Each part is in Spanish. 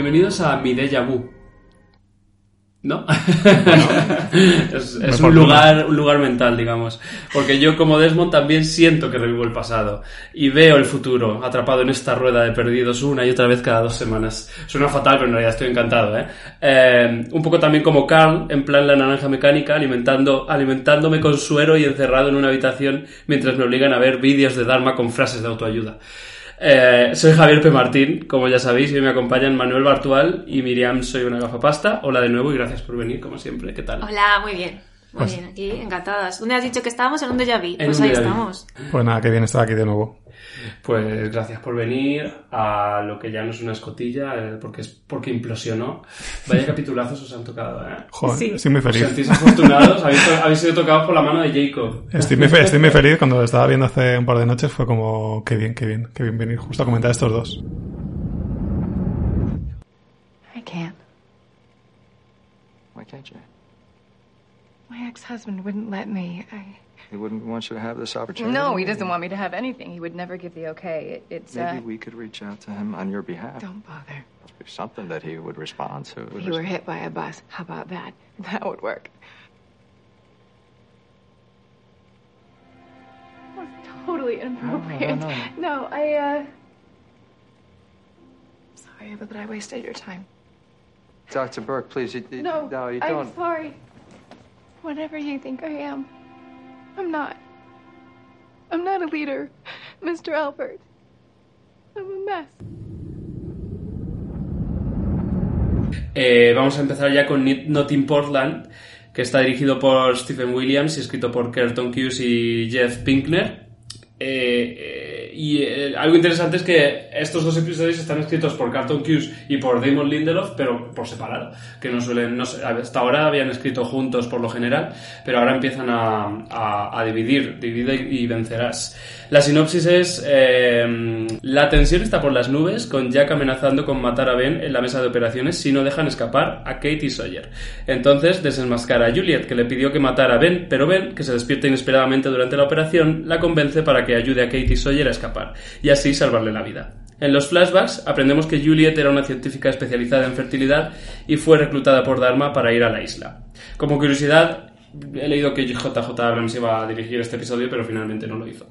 Bienvenidos a mi déjà vu. ¿No? es un lugar, un lugar mental, digamos. Porque yo como Desmond también siento que revivo el pasado. Y veo el futuro atrapado en esta rueda de perdidos una y otra vez cada dos semanas. Suena fatal, pero en realidad estoy encantado, ¿eh? Eh, un poco también como Carl, en plan la naranja mecánica, alimentando, alimentándome con suero y encerrado en una habitación mientras me obligan a ver vídeos de Dharma con frases de autoayuda. Eh, soy Javier P. Martín, como ya sabéis, y hoy me acompañan Manuel Bartual y Miriam Soy una gafapasta. Hola de nuevo y gracias por venir, como siempre. ¿Qué tal? Hola, muy bien. Muy Pues- bien, aquí encantadas. ¿Dónde has dicho que estábamos? En un déjà vu. Pues ahí estamos. Pues nada, qué bien estar aquí de nuevo. Pues gracias por venir a lo que ya no es una escotilla, eh, porque es porque implosionó. Vaya capitulazos os han tocado, ¿eh? Joder, Sí. estoy muy Os feliz. sentís afortunados, habéis, habéis sido tocados por la mano de Jacob. Estoy muy, estoy muy feliz. Cuando lo estaba viendo hace un par de noches fue como, qué bien, qué bien, qué bien venir justo a comentar estos dos. I can't. Why can't you? My ex-husband wouldn't let me. I... He wouldn't want you to have this opportunity. No, he doesn't want me to have anything. He would never give the okay. It, it's Maybe uh, we could reach out to him on your behalf. don't bother. There's something that he would respond to. If you were hit by a bus, how about that? That would work. That was totally inappropriate. no, No, I uh. Sorry, but I wasted your time. Dr. Burke, please. You, you- No, no, you don't. I'm sorry. Whatever you think I am, I'm not. I'm not a leader, Mr. Albert. I'm a mess. Eh, vamos a empezar ya con Not in Portland, que está dirigido por Stephen Williams y escrito por Kerton Hughes y Jeff Pinkner. Eh, eh, y eh, algo interesante es que estos dos episodios están escritos por Carlton Hughes y por Damon Lindelof, pero por separado, que no suelen, hasta ahora habían escrito juntos por lo general, pero ahora empiezan a, a- dividir, divide y vencerás. La sinopsis es, eh, la tensión está por las nubes, con Jack amenazando con matar a Ben en la mesa de operaciones si no dejan escapar a Kate y Sawyer. Entonces desenmascara a Juliet, que le pidió que matara a Ben, pero Ben, que se despierta inesperadamente durante la operación, la convence para que ayude a Kate y Sawyer a escapar, y así salvarle la vida. En los flashbacks aprendemos que Juliet era una científica especializada en fertilidad y fue reclutada por Dharma para ir a la isla. Como curiosidad, he leído que JJ Abrams iba a dirigir este episodio, pero finalmente no lo hizo.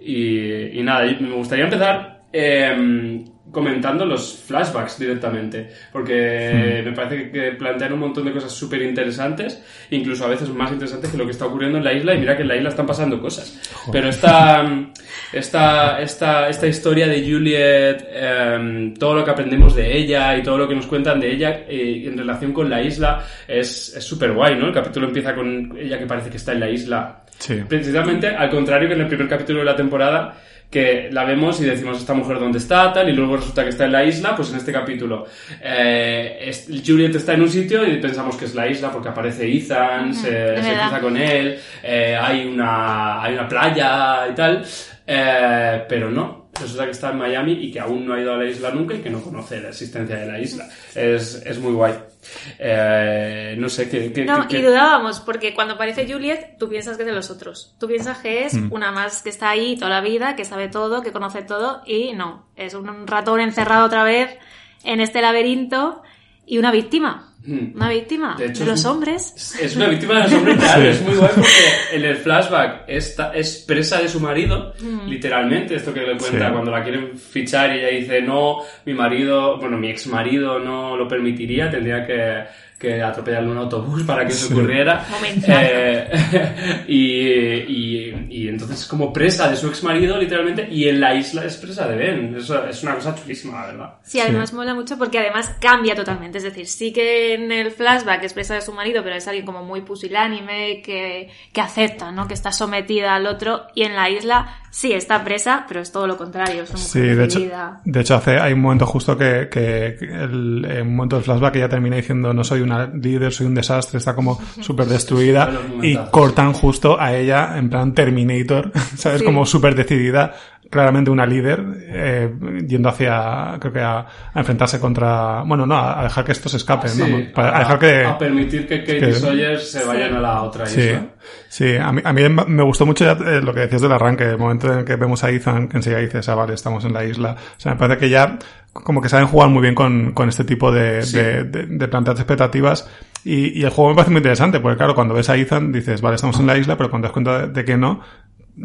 Y, nada, me gustaría empezar em, comentando los flashbacks directamente, porque me parece que plantean un montón de cosas súper interesantes, incluso a veces más interesantes que lo que está ocurriendo en la isla, y mira que en la isla están pasando cosas. Pero esta, esta, esta, esta historia de Juliet, em, todo lo que aprendemos de ella y todo lo que nos cuentan de ella eh, en relación con la isla es súper guay, ¿no? El capítulo empieza con ella que parece que está en la isla Sí. Precisamente al contrario que en el primer capítulo de la temporada, que la vemos y decimos esta mujer dónde está, tal, y luego resulta que está en la isla, pues en este capítulo eh, es- Juliet está en un sitio y pensamos que es la isla porque aparece Ethan, se, se cruza con él, eh, hay, una, hay una playa y tal, eh, pero no. Resulta que está en Miami y que aún no ha ido a la isla nunca y que no conoce la existencia de la isla. Es, es muy guay. Eh, no sé qué. qué- No, qué- y dudábamos, porque cuando aparece Juliet, tú piensas que es de los otros. Tú piensas que es Mm. una más que está ahí toda la vida, que sabe todo, que conoce todo, y no. Es un ratón encerrado otra vez en este laberinto y una víctima. Hmm. Una víctima De los hombres. Es una víctima de los hombres reales. Es muy guay porque en el flashback esta, es presa de su marido, literalmente. Esto que le cuenta Sí. cuando la quieren fichar y ella dice: No, mi marido, bueno, mi ex marido no lo permitiría, tendría que, que atropellarle un autobús para que eso ocurriera. Eh, y, y, y entonces, como presa de su ex marido, literalmente, y en la isla es presa de Ben. Eso es una cosa chulísima, la verdad. Sí, además mola mucho porque además cambia totalmente. Es decir, sí que en el flashback es presa de su marido, pero es alguien como muy pusilánime, que, que acepta, ¿no? Que está sometida al otro. Y en la isla sí está presa, pero es todo lo contrario. Es Sí, de hecho, de hecho hace, hay un momento justo que, que, que el, en un momento del flashback ella termina diciendo no soy una líder, soy un desastre, está como súper destruida y cortan justo a ella en plan Terminator, ¿sabes? Sí. Como súper decidida, claramente una líder, eh, yendo hacia, creo que a, a enfrentarse contra, bueno, no, a dejar que esto se escape, Sí, ¿no? Para- a, dejar que... a permitir que Katie que- Sawyer se vayan a la otra isla. sí, a mí, a mí me gustó mucho ya, eh, lo que decías del arranque, el momento en el que vemos a Ethan, que enseguida dices, ah, vale, estamos en la isla. O sea, me parece que ya como que saben jugar muy bien con, con este tipo de, Sí. de, de- de plantear expectativas y, y el juego me parece muy interesante, porque claro, cuando ves a Ethan dices, vale, estamos en la isla, pero cuando das cuenta de, que no,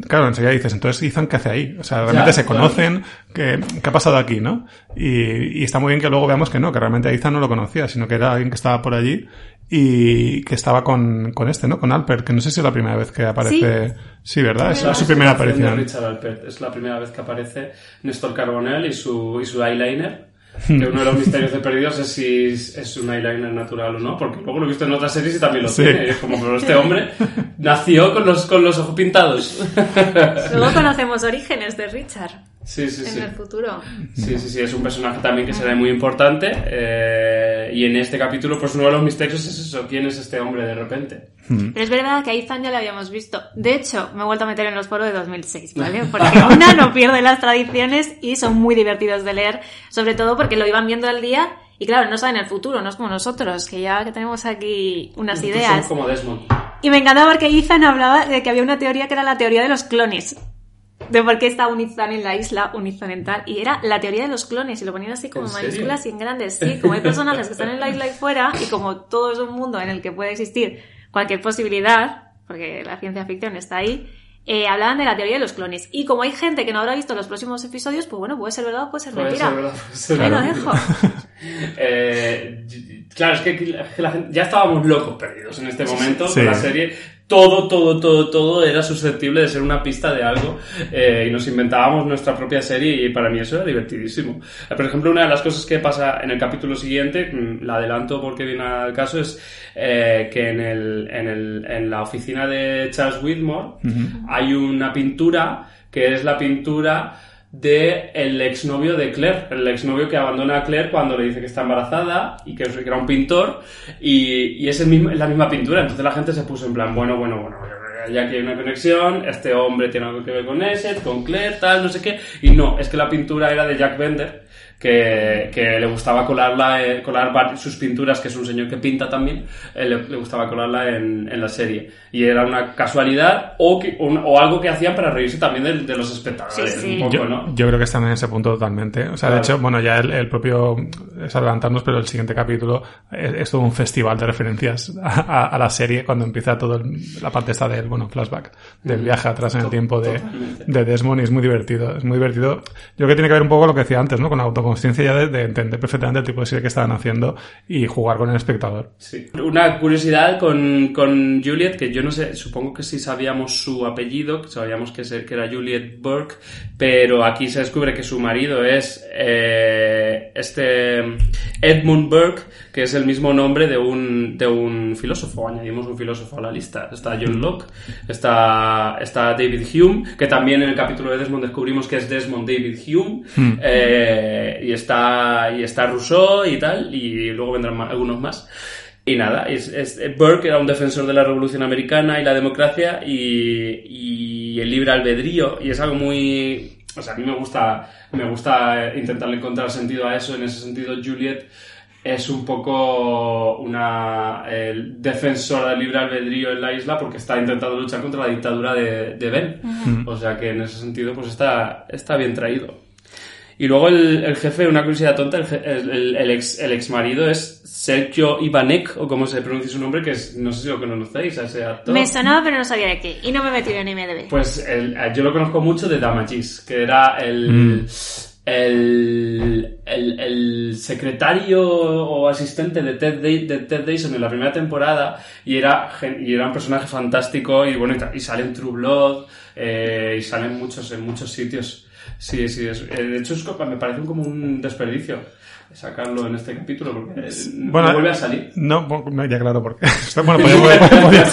Claro, enseguida dices, entonces Ethan, ¿qué hace ahí? O sea, realmente Ya, se claro. conocen, ¿qué, ¿qué ha pasado aquí, no? Y, y está muy bien que luego veamos que no, que realmente a Ethan no lo conocía, sino que era alguien que estaba por allí y que estaba con, con este, ¿no? Con Alpert, que no sé si es la primera vez que aparece. Sí, ¿verdad? Es, es su primera aparición. Richard Alpert. Es la primera vez que aparece Néstor Carbonell y su, y su eyeliner. Que uno de los misterios de Perdidos es si es es un eyeliner natural o no, porque luego lo he visto en otras series y también lo Sí. tiene. Y es como, pero este hombre nació con los, con los ojos pintados. Luego conocemos orígenes de Richard Sí, sí, en sí. el futuro. Sí, sí, sí, es un personaje también que será muy importante. eh, y en este capítulo, pues uno de los misterios es eso: ¿quién es este hombre de repente? Pero es verdad que a Ethan ya lo habíamos visto. De hecho, me he vuelto a meter en los foros de 2006, ¿vale? Porque una no pierde las tradiciones y son muy divertidos de leer, sobre todo porque lo iban viendo al día y claro, no saben el futuro, no es como nosotros, que ya que tenemos aquí unas Nosotros ideas. como Desmond. Y me encantaba porque Ethan hablaba de que había una teoría que era la teoría de los clones. De por qué está un Ethan en la isla, un Ethan en tal. Y era la teoría de los clones. Y lo ponían así como ¿En en serio? mayúsculas y en grandes. Sí, como hay personajes que están en la isla y fuera. Y como todo es un mundo en el que puede existir cualquier posibilidad, porque la ciencia ficción está ahí, eh, hablaban de la teoría de los clones. Y como hay gente que no habrá visto los próximos episodios, pues bueno, puede ser verdad o puede ser Puede mentira. Ahí lo dejo. Eh, claro, es que la gente- ya estábamos locos perdidos en este momento Sí. con la serie. Todo, todo, todo, todo era susceptible de ser una pista de algo eh, y nos inventábamos nuestra propia serie y para mí eso era divertidísimo. Eh, Por ejemplo, una de las cosas que pasa en el capítulo siguiente, mm, la adelanto porque viene al caso, es eh, que en, el, en, el, en la oficina de Charles Whitmore hay una pintura que es la pintura de el exnovio de Claire, el exnovio que abandona a Claire cuando le dice que está embarazada y que, era un pintor y, y es la misma pintura, entonces la gente se puso en plan, bueno, bueno, bueno, ya que hay una conexión, este hombre tiene algo que ver con ese, con Claire, tal, no sé qué, y no, es que la pintura era de Jack Bender, que, que le gustaba colarla, eh, colar sus pinturas, que es un señor que pinta también, eh, le, le gustaba colarla en, en la serie. Y era una casualidad o, que, un- o algo que hacían para reírse también de, de los espectadores, Sí, sí. un poco, Yo, ¿no? yo creo que están en ese punto totalmente. O sea, de Claro. hecho, bueno, ya el, el propio, es adelantarnos, pero el siguiente capítulo es, es todo un festival de referencias a, a- a la serie cuando empieza todo el- la parte esta del, bueno, flashback, del viaje atrás en el tiempo de, de Desmond y es muy divertido. Es muy divertido. Yo creo que tiene que ver un poco lo que decía antes, ¿no? Con la autoconsciencia ya de, de entender perfectamente el tipo de serie que estaban haciendo y jugar con el espectador. Sí. Una curiosidad con, con Juliet, que yo no sé, supongo que sí sabíamos su apellido, sabíamos que, se- que era Juliet Burke, pero aquí se descubre que su marido es eh, este Edmund Burke, que es el mismo nombre de un, de un filósofo. Añadimos un filósofo a la lista. Está John Locke, está, está David Hume, que también en el capítulo de Desmond descubrimos que es Desmond David Hume, eh, y está, y está Rousseau y tal, y luego vendrán algunos más. Y nada, es, es- Burke era un defensor de la Revolución Americana y la democracia y, y el libre albedrío, y es algo muy... O sea, a mí me gusta, me gusta intentar encontrar sentido a eso, en ese sentido Juliet es un poco una defensora del libre albedrío en la isla porque está intentando luchar contra la dictadura de, de Ben. O sea que en ese sentido pues está, está bien traído. Y luego el, el jefe, una curiosidad tonta, el, je- el- el- ex, el ex marido es Sergio Ivanek, o como se pronuncia su nombre, que es, no sé si lo conocéis a ese actor. Me sonaba, pero no sabía de qué. Y no me he metido en IMDb. Pues el- yo lo conozco mucho de Damages, que era el, el, el, el secretario o asistente de Ted, Day- de Ted Dyson en la primera temporada y era, gen- y era un personaje fantástico y bueno, y, y sale en True Blood eh, y sale en muchos, en muchos sitios. Sí, sí, es- eh, de hecho es me parece como un desperdicio sacarlo en este capítulo porque eh, Bueno, no vuelve a salir. No, ya claro, porque. Bueno, podría, podría- podría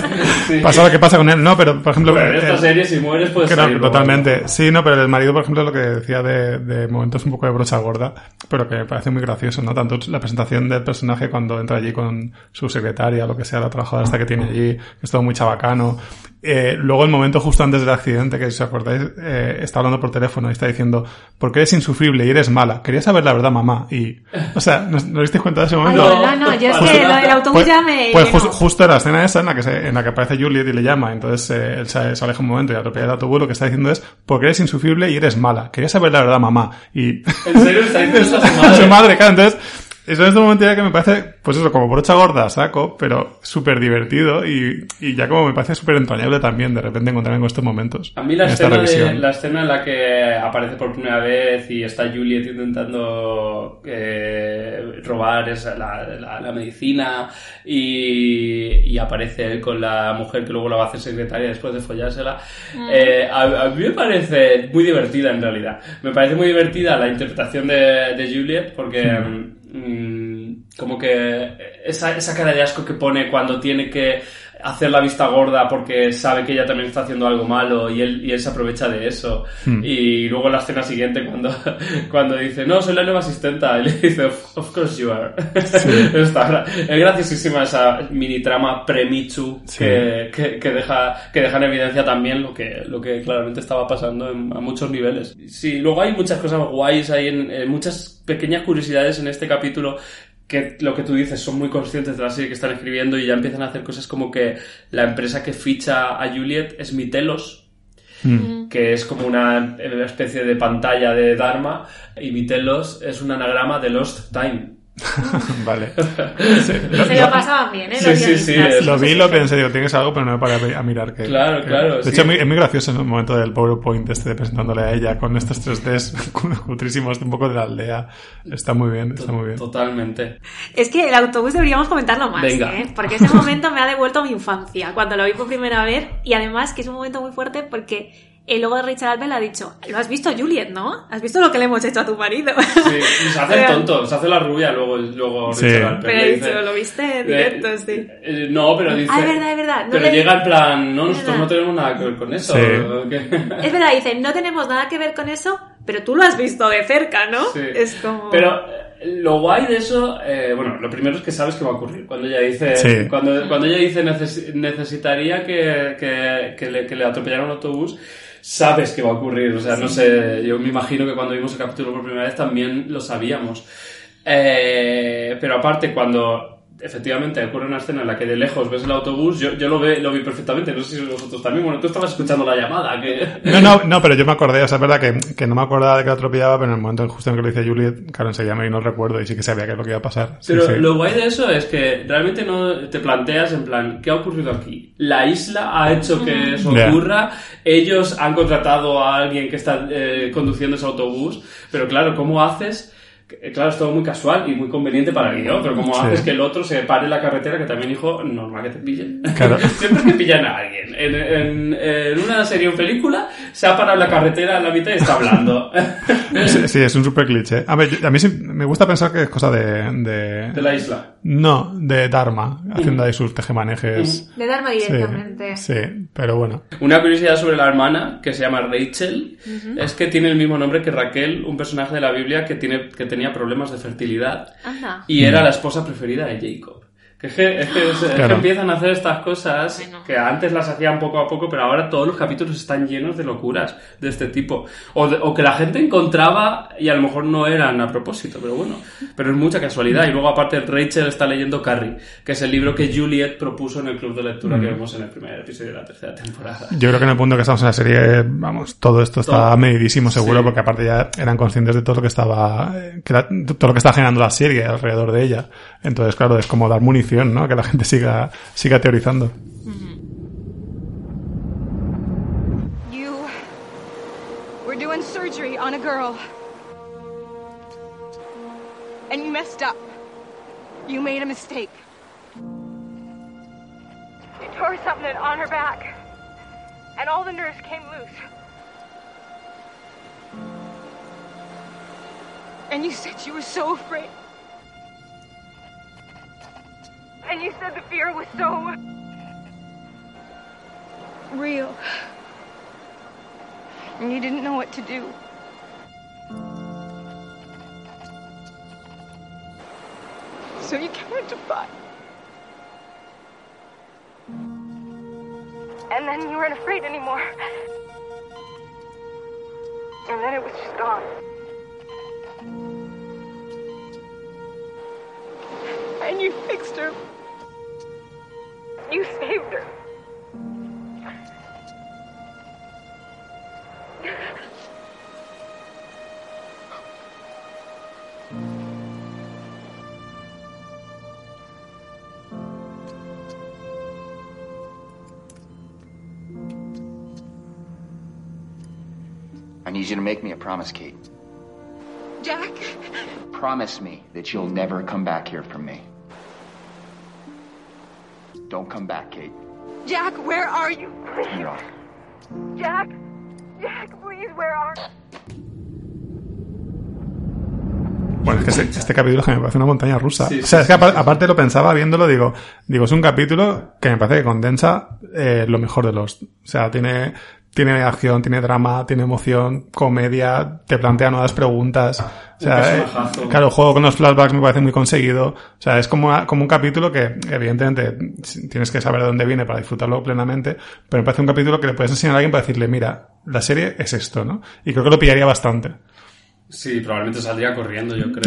Sí. pasar lo que pasa con él. No, pero por ejemplo. En esta el- serie si mueres puedes luego. totalmente. Sí, no, pero el marido, por ejemplo, lo que decía de, de momentos un poco de brocha gorda, pero que me parece muy gracioso, ¿no? Tanto la presentación del personaje cuando entra allí con su secretaria, lo que sea, la trabajadora esta que tiene allí, que es todo muy chabacano. Eh, luego el momento justo antes del accidente, que si os acordáis, eh, está hablando por teléfono y está diciendo, porque eres insufrible y eres mala. Quería saber la verdad, mamá. Y, o sea, ¿no, ¿no disteis cuenta de ese Ay, momento? no, no, yo es que lo del autobús Pues, ya me. pues justo en la escena esa en la que se, en la que aparece Juliet y le llama, entonces eh, él se, se aleja un momento y atropella el autobús, lo que está diciendo es porque eres insufrible y eres mala. Quería saber la verdad, mamá. Y ¿En serio está diciendo eso a su a madre? su madre, claro, entonces eso en este momento ya que me parece, pues eso, como brocha gorda, saco, pero súper divertido y, y ya como me parece súper entrañable también de repente encontrarme con estos momentos. A mí la en esta escena, de, la escena en la que aparece por primera vez y está Juliet intentando eh, robar esa- la, la- la medicina y, y aparece él con la mujer que luego la va a hacer secretaria después de follársela, eh, a, a mí me parece muy divertida en realidad. Me parece muy divertida la interpretación de, de Juliet porque... mm, como que esa, esa cara de asco que pone cuando tiene que hacer la vista gorda porque sabe que ella también está haciendo algo malo y él, y él se aprovecha de eso. Y luego en la escena siguiente cuando, cuando dice, no, soy la nueva asistenta, y le dice, of, course you are. Está- es graciosísima esa mini trama pre-Michu Sí. que, que, que deja, que deja en evidencia también lo que, lo que claramente estaba pasando en- a muchos niveles. Sí, luego hay muchas cosas guays, hay en, en muchas pequeñas curiosidades en este capítulo que lo que tú dices son muy conscientes de la serie que están escribiendo y ya empiezan a hacer cosas como que la empresa que ficha a Juliet es Mitelos, Mm. que es como una especie de pantalla de Dharma, y Mitelos es un anagrama de Lost Time. vale. Sí, lo, Se lo pasaban bien, ¿eh? Sí, sí, sí, lo vi y lo pensé, digo, tienes algo, pero no me paré a mirar que... Claro, que- claro, De sí. hecho, es muy, es muy gracioso en el momento del PowerPoint este de presentándole a ella con estos 3Ds cutrísimos un poco de la aldea. Está muy bien, está muy bien. Totalmente. Es que el autobús deberíamos comentarlo más, Venga. ¿eh? Porque ese momento me ha devuelto a mi infancia, cuando lo vi por primera vez. Y además que es un momento muy fuerte porque el logo de Richard Alben le ha dicho, ¿lo has visto, Juliet, no? ¿Has visto lo que le hemos hecho a tu marido? Sí, y se hace el tonto, se hace la rubia luego, luego Sí. Richard Alpert Pero dice- dicho, lo viste en le- directo, sí. eh, no, pero dice... Ah, es verdad, es verdad. No pero le- llega en plan, no, nosotros no tenemos nada que ver con eso. Sí. Es verdad, dice, no tenemos nada que ver con eso, pero tú lo has visto de cerca, ¿no? Sí. Es como... Pero eh, lo guay de eso, eh, bueno, lo primero es que sabes que va a ocurrir. Cuando ella dice, Sí. cuando, cuando ella dice "Neces- necesitaría que, que, que le, que le atropellara un autobús, sabes que va a ocurrir. O sea, no sé, yo me imagino que cuando vimos el capítulo por primera vez también lo sabíamos. Eh, pero aparte, cuando efectivamente ocurre una escena en la que de lejos ves el autobús, yo, yo lo, ve, lo vi perfectamente, no sé si vosotros también, bueno, tú estabas escuchando la llamada, que... No, no, no, pero yo me acordé, o sea, es verdad que, que no me acordaba de que la atropellaba, pero en el momento justo en que lo dice Juliet, claro, enseguida me vino el recuerdo y sí que sabía que es lo que iba a pasar. Sí, Pero sí. lo guay de eso es que realmente no te planteas en plan, ¿qué ha ocurrido aquí? La isla ha hecho que eso ocurra, ellos han contratado a alguien que está eh, conduciendo ese autobús, pero claro, ¿cómo haces? Que, Claro, es todo muy casual y muy conveniente para el guion, pero ¿cómo Sí. haces que el otro se pare en la carretera que también, hijo, normal que te pillen? Claro. Siempre que pillan a alguien. En, en- en una serie o película se ha parado en la carretera en la mitad y está hablando. Sí, sí, es un super cliché. A, ver, yo- a mí sí me gusta pensar que es cosa de, de... de la isla. No, de Dharma, haciendo ahí sus tejemanejes. De Dharma directamente. sí, pero bueno. Una curiosidad sobre la hermana, que se llama Rachel, es que tiene el mismo nombre que Raquel, un personaje de la Biblia que, tiene, que tenía problemas de fertilidad y era la esposa preferida de Jacob. Que es que, es que, es- es que empiezan a hacer estas cosas que antes las hacían poco a poco, pero ahora todos los capítulos están llenos de locuras de este tipo. O, de- o que la gente encontraba y a lo mejor no eran a propósito, pero bueno. Pero es mucha casualidad. Y luego aparte Rachel está leyendo Carrie, que es el libro que Juliet propuso en el club de lectura Mm. que vemos en el primer episodio de la tercera temporada. Yo creo que en el punto que estamos en la serie, vamos, todo esto está Todo. medidísimo seguro, Sí. porque aparte ya eran conscientes de todo lo que estaba, eh, que la- todo lo que está generando la serie alrededor de ella. Entonces, claro, es como dar munición, ¿no? Que la gente siga, siga teorizando. You were doing surgery on a girl. And you messed up. You made a mistake. You tore something on her back. And all the nerves came loose. And you said you were so afraid. And you said the fear was so real. And you didn't know what to do. So you came to fight. And then you weren't afraid anymore. And then it was just gone. And you fixed her. You saved her. I need you to make me a promise, Kate. Jack, Promise me that you'll never come back here from me. Don't come back, Kate. Jack, where are you? Turn it off. Jack, Jack, please, where are Bueno, es que este, este capítulo que me parece una montaña rusa. Sí, o sea, sí, es que sí, apa- sí. aparte lo pensaba viéndolo, digo, digo, es un capítulo que me parece que condensa eh, lo mejor de los. O sea, tiene, tiene acción, tiene drama, tiene emoción, comedia, te plantea nuevas preguntas. O sea, eh, claro, el juego con los flashbacks me parece muy conseguido. O sea, es como, una- como un capítulo que, evidentemente, tienes que saber de dónde viene para disfrutarlo plenamente, pero me parece un capítulo que le puedes enseñar a alguien para decirle, mira, la serie es esto, ¿no? Y creo que lo pillaría bastante. Sí, probablemente saldría corriendo, yo creo.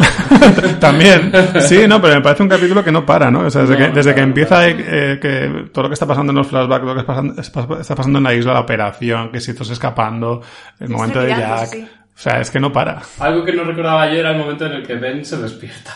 También, sí, no, pero me parece un capítulo que no para, ¿no? O sea, desde, No, que, desde que empieza claro. eh, que todo lo que está pasando en los flashbacks, lo que está pasando, está pasando en la isla, la operación, que si estás escapando, el momento de Jack. sí. O sea, es que no para. Algo que no recordaba yo era el momento en el que Ben se despierta.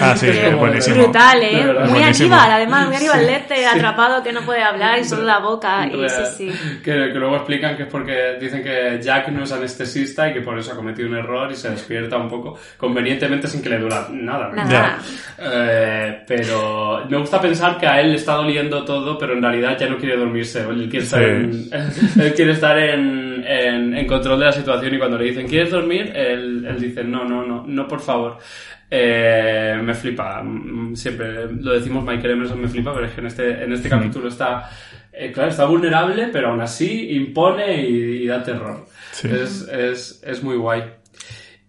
Ah, sí, es buenísimo. Brutal, ¿eh? verdad. Muy Buenísimo. Aníbal, además, muy Aníbal Lecter, atrapado que no puede hablar y solo la boca. Y sí, sí. Que, que luego explican que es porque dicen que Jack no es anestesista y que por eso ha cometido un error y se despierta un poco convenientemente sin que le dura nada. Nada. Eh, pero me gusta pensar que a él le está doliendo todo, pero en realidad ya no quiere dormirse. Él quiere estar, Sí. en, él quiere estar en, en- en control de la situación y cuando le dicen ¿quieres dormir? Él, él dice no, no, no, no, por favor. Eh, me flipa. Siempre lo decimos Michael Emerson me flipa, pero es que en este, en este capítulo está, eh, claro, está vulnerable, pero aún así impone y, y da terror. Sí. Es, es, es muy guay.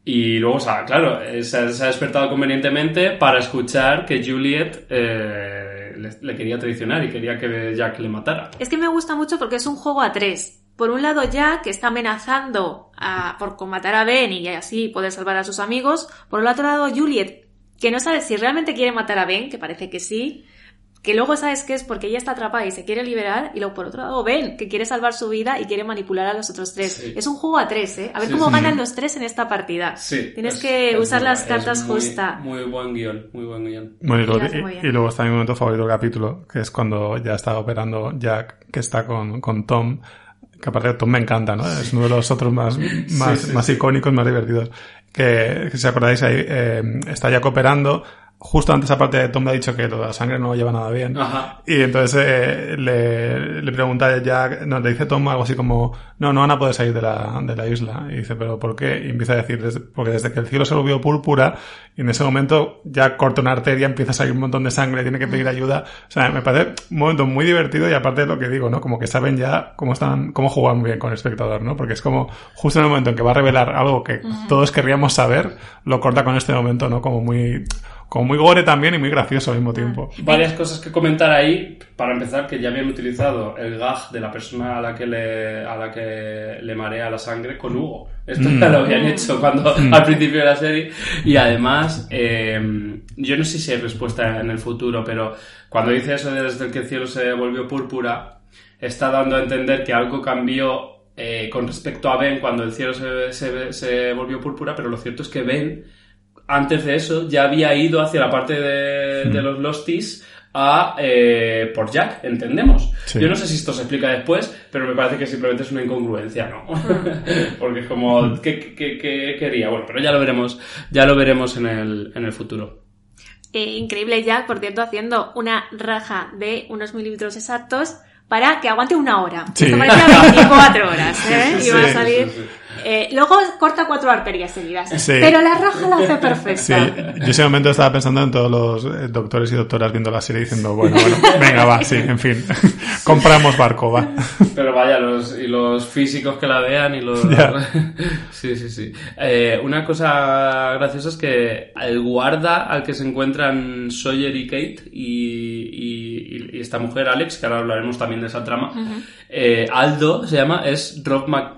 Y luego, o sea, claro, eh, se, ha- se ha despertado convenientemente para escuchar que Juliet eh, le, le quería traicionar y quería que Jack le matara. Es que me gusta mucho porque es un juego a tres. Por un lado, Jack está amenazando a- por combatar a Ben y así poder salvar a sus amigos. Por el otro lado, Juliet, que no sabe si realmente quiere matar a Ben, que parece que sí. Que luego sabes que es porque ella está atrapada y se quiere liberar. Y luego, por otro lado, Ben, que quiere salvar su vida y quiere manipular a los otros tres. Sí. Es un juego a tres, ¿eh? A ver Sí, cómo sí. ganan los tres en esta partida. Sí. Tienes es- que es usar muy las cartas muy- justa. Muy buen guion, muy buen guion. Bueno, y luego, y- muy bien. y luego está mi momento favorito del capítulo, que es cuando ya está operando Jack, que está con, con Tom, que aparte de Tom me encanta, ¿no? Es uno de los otros más, más, sí, más icónicos, más divertidos. Que, que si acordáis ahí, eh, está Jack operando, justo antes aparte Tom le ha dicho que lo de la sangre no lleva nada bien. Ajá. Y entonces eh, le, le pregunta a Jack, no, le dice Tom algo así como, no, no van a poder salir de la, de la isla. Y dice, pero ¿por qué? Y empieza a decir, "Desde- porque desde que el cielo se volvió púrpura, y en ese momento ya corta una arteria, empieza a salir un montón de sangre, tiene que pedir ayuda. O sea, me parece un momento muy divertido y aparte de lo que digo, ¿no? Como que saben ya cómo están, cómo jugar muy bien con el espectador, ¿no? Porque es como, justo en el momento en que va a revelar algo que todos querríamos saber, lo corta con este momento, ¿no? Como muy, como muy gore también y muy gracioso al mismo tiempo. Varias cosas que comentar ahí. Para empezar, que ya habían utilizado el gag de la persona a la que le, a la que le marea la sangre con Hugo. Esto Mm. ya lo habían hecho cuando Mm. al principio de la serie. Y además, eh, yo no sé si hay respuesta en el futuro, pero cuando dice eso de desde el que el cielo se volvió púrpura, está dando a entender que algo cambió eh, con respecto a Ben cuando el cielo se, se, se volvió púrpura, pero lo cierto es que Ben, antes de eso, ya había ido hacia la parte de, de los Losties a eh, por Jack, entendemos. Sí. Yo no sé si esto se explica después, pero me parece que simplemente es una incongruencia, ¿no? Porque es como, ¿qué, qué- qué quería? Bueno, pero ya lo veremos, ya lo veremos en el, en el futuro. Eh, increíble Jack, por cierto, haciendo una raja de unos milímetros exactos para que aguante una hora. Sí. Esto parecía 24 horas, ¿eh? Sí, Iba a sí, salir. Eh, luego corta cuatro arterias seguidas. Sí. Pero la raja la hace perfecta. Sí, yo ese momento estaba pensando en todos los eh, doctores y doctoras viendo la serie diciendo, bueno, bueno, venga, va, sí, en fin, compramos barco, va. Pero vaya, los, y los físicos que la vean y los... Sí, sí, sí. Eh, una cosa graciosa es que el guarda al que se encuentran Sawyer y Kate y, y- y esta mujer, Alex, que ahora hablaremos también de esa trama, eh, Aldo se llama, es Rob Mc-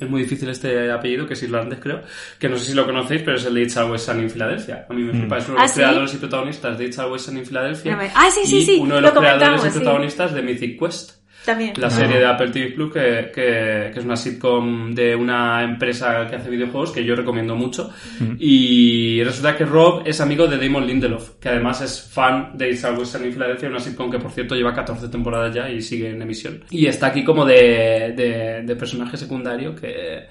Es muy difícil este apellido, que es irlandés creo, que no sé si lo conocéis, pero es el de It's Always Sunny en Filadelfia. A mí me flipa, es uno de ¿Ah, los sí? creadores y protagonistas de It's Always Sunny en Filadelfia. Ah, sí, sí, y sí, uno de lo los creadores y sí. protagonistas de Mythic Quest. También. La serie de Apple TV Plus, que, que- que es una sitcom de una empresa que hace videojuegos que yo recomiendo mucho. Y resulta que Rob es amigo de Damon Lindelof, que además es fan de It's Always Sunny in Philadelphia, una sitcom que por cierto lleva 14 temporadas ya y sigue en emisión. Y está aquí como de, de, de personaje secundario que,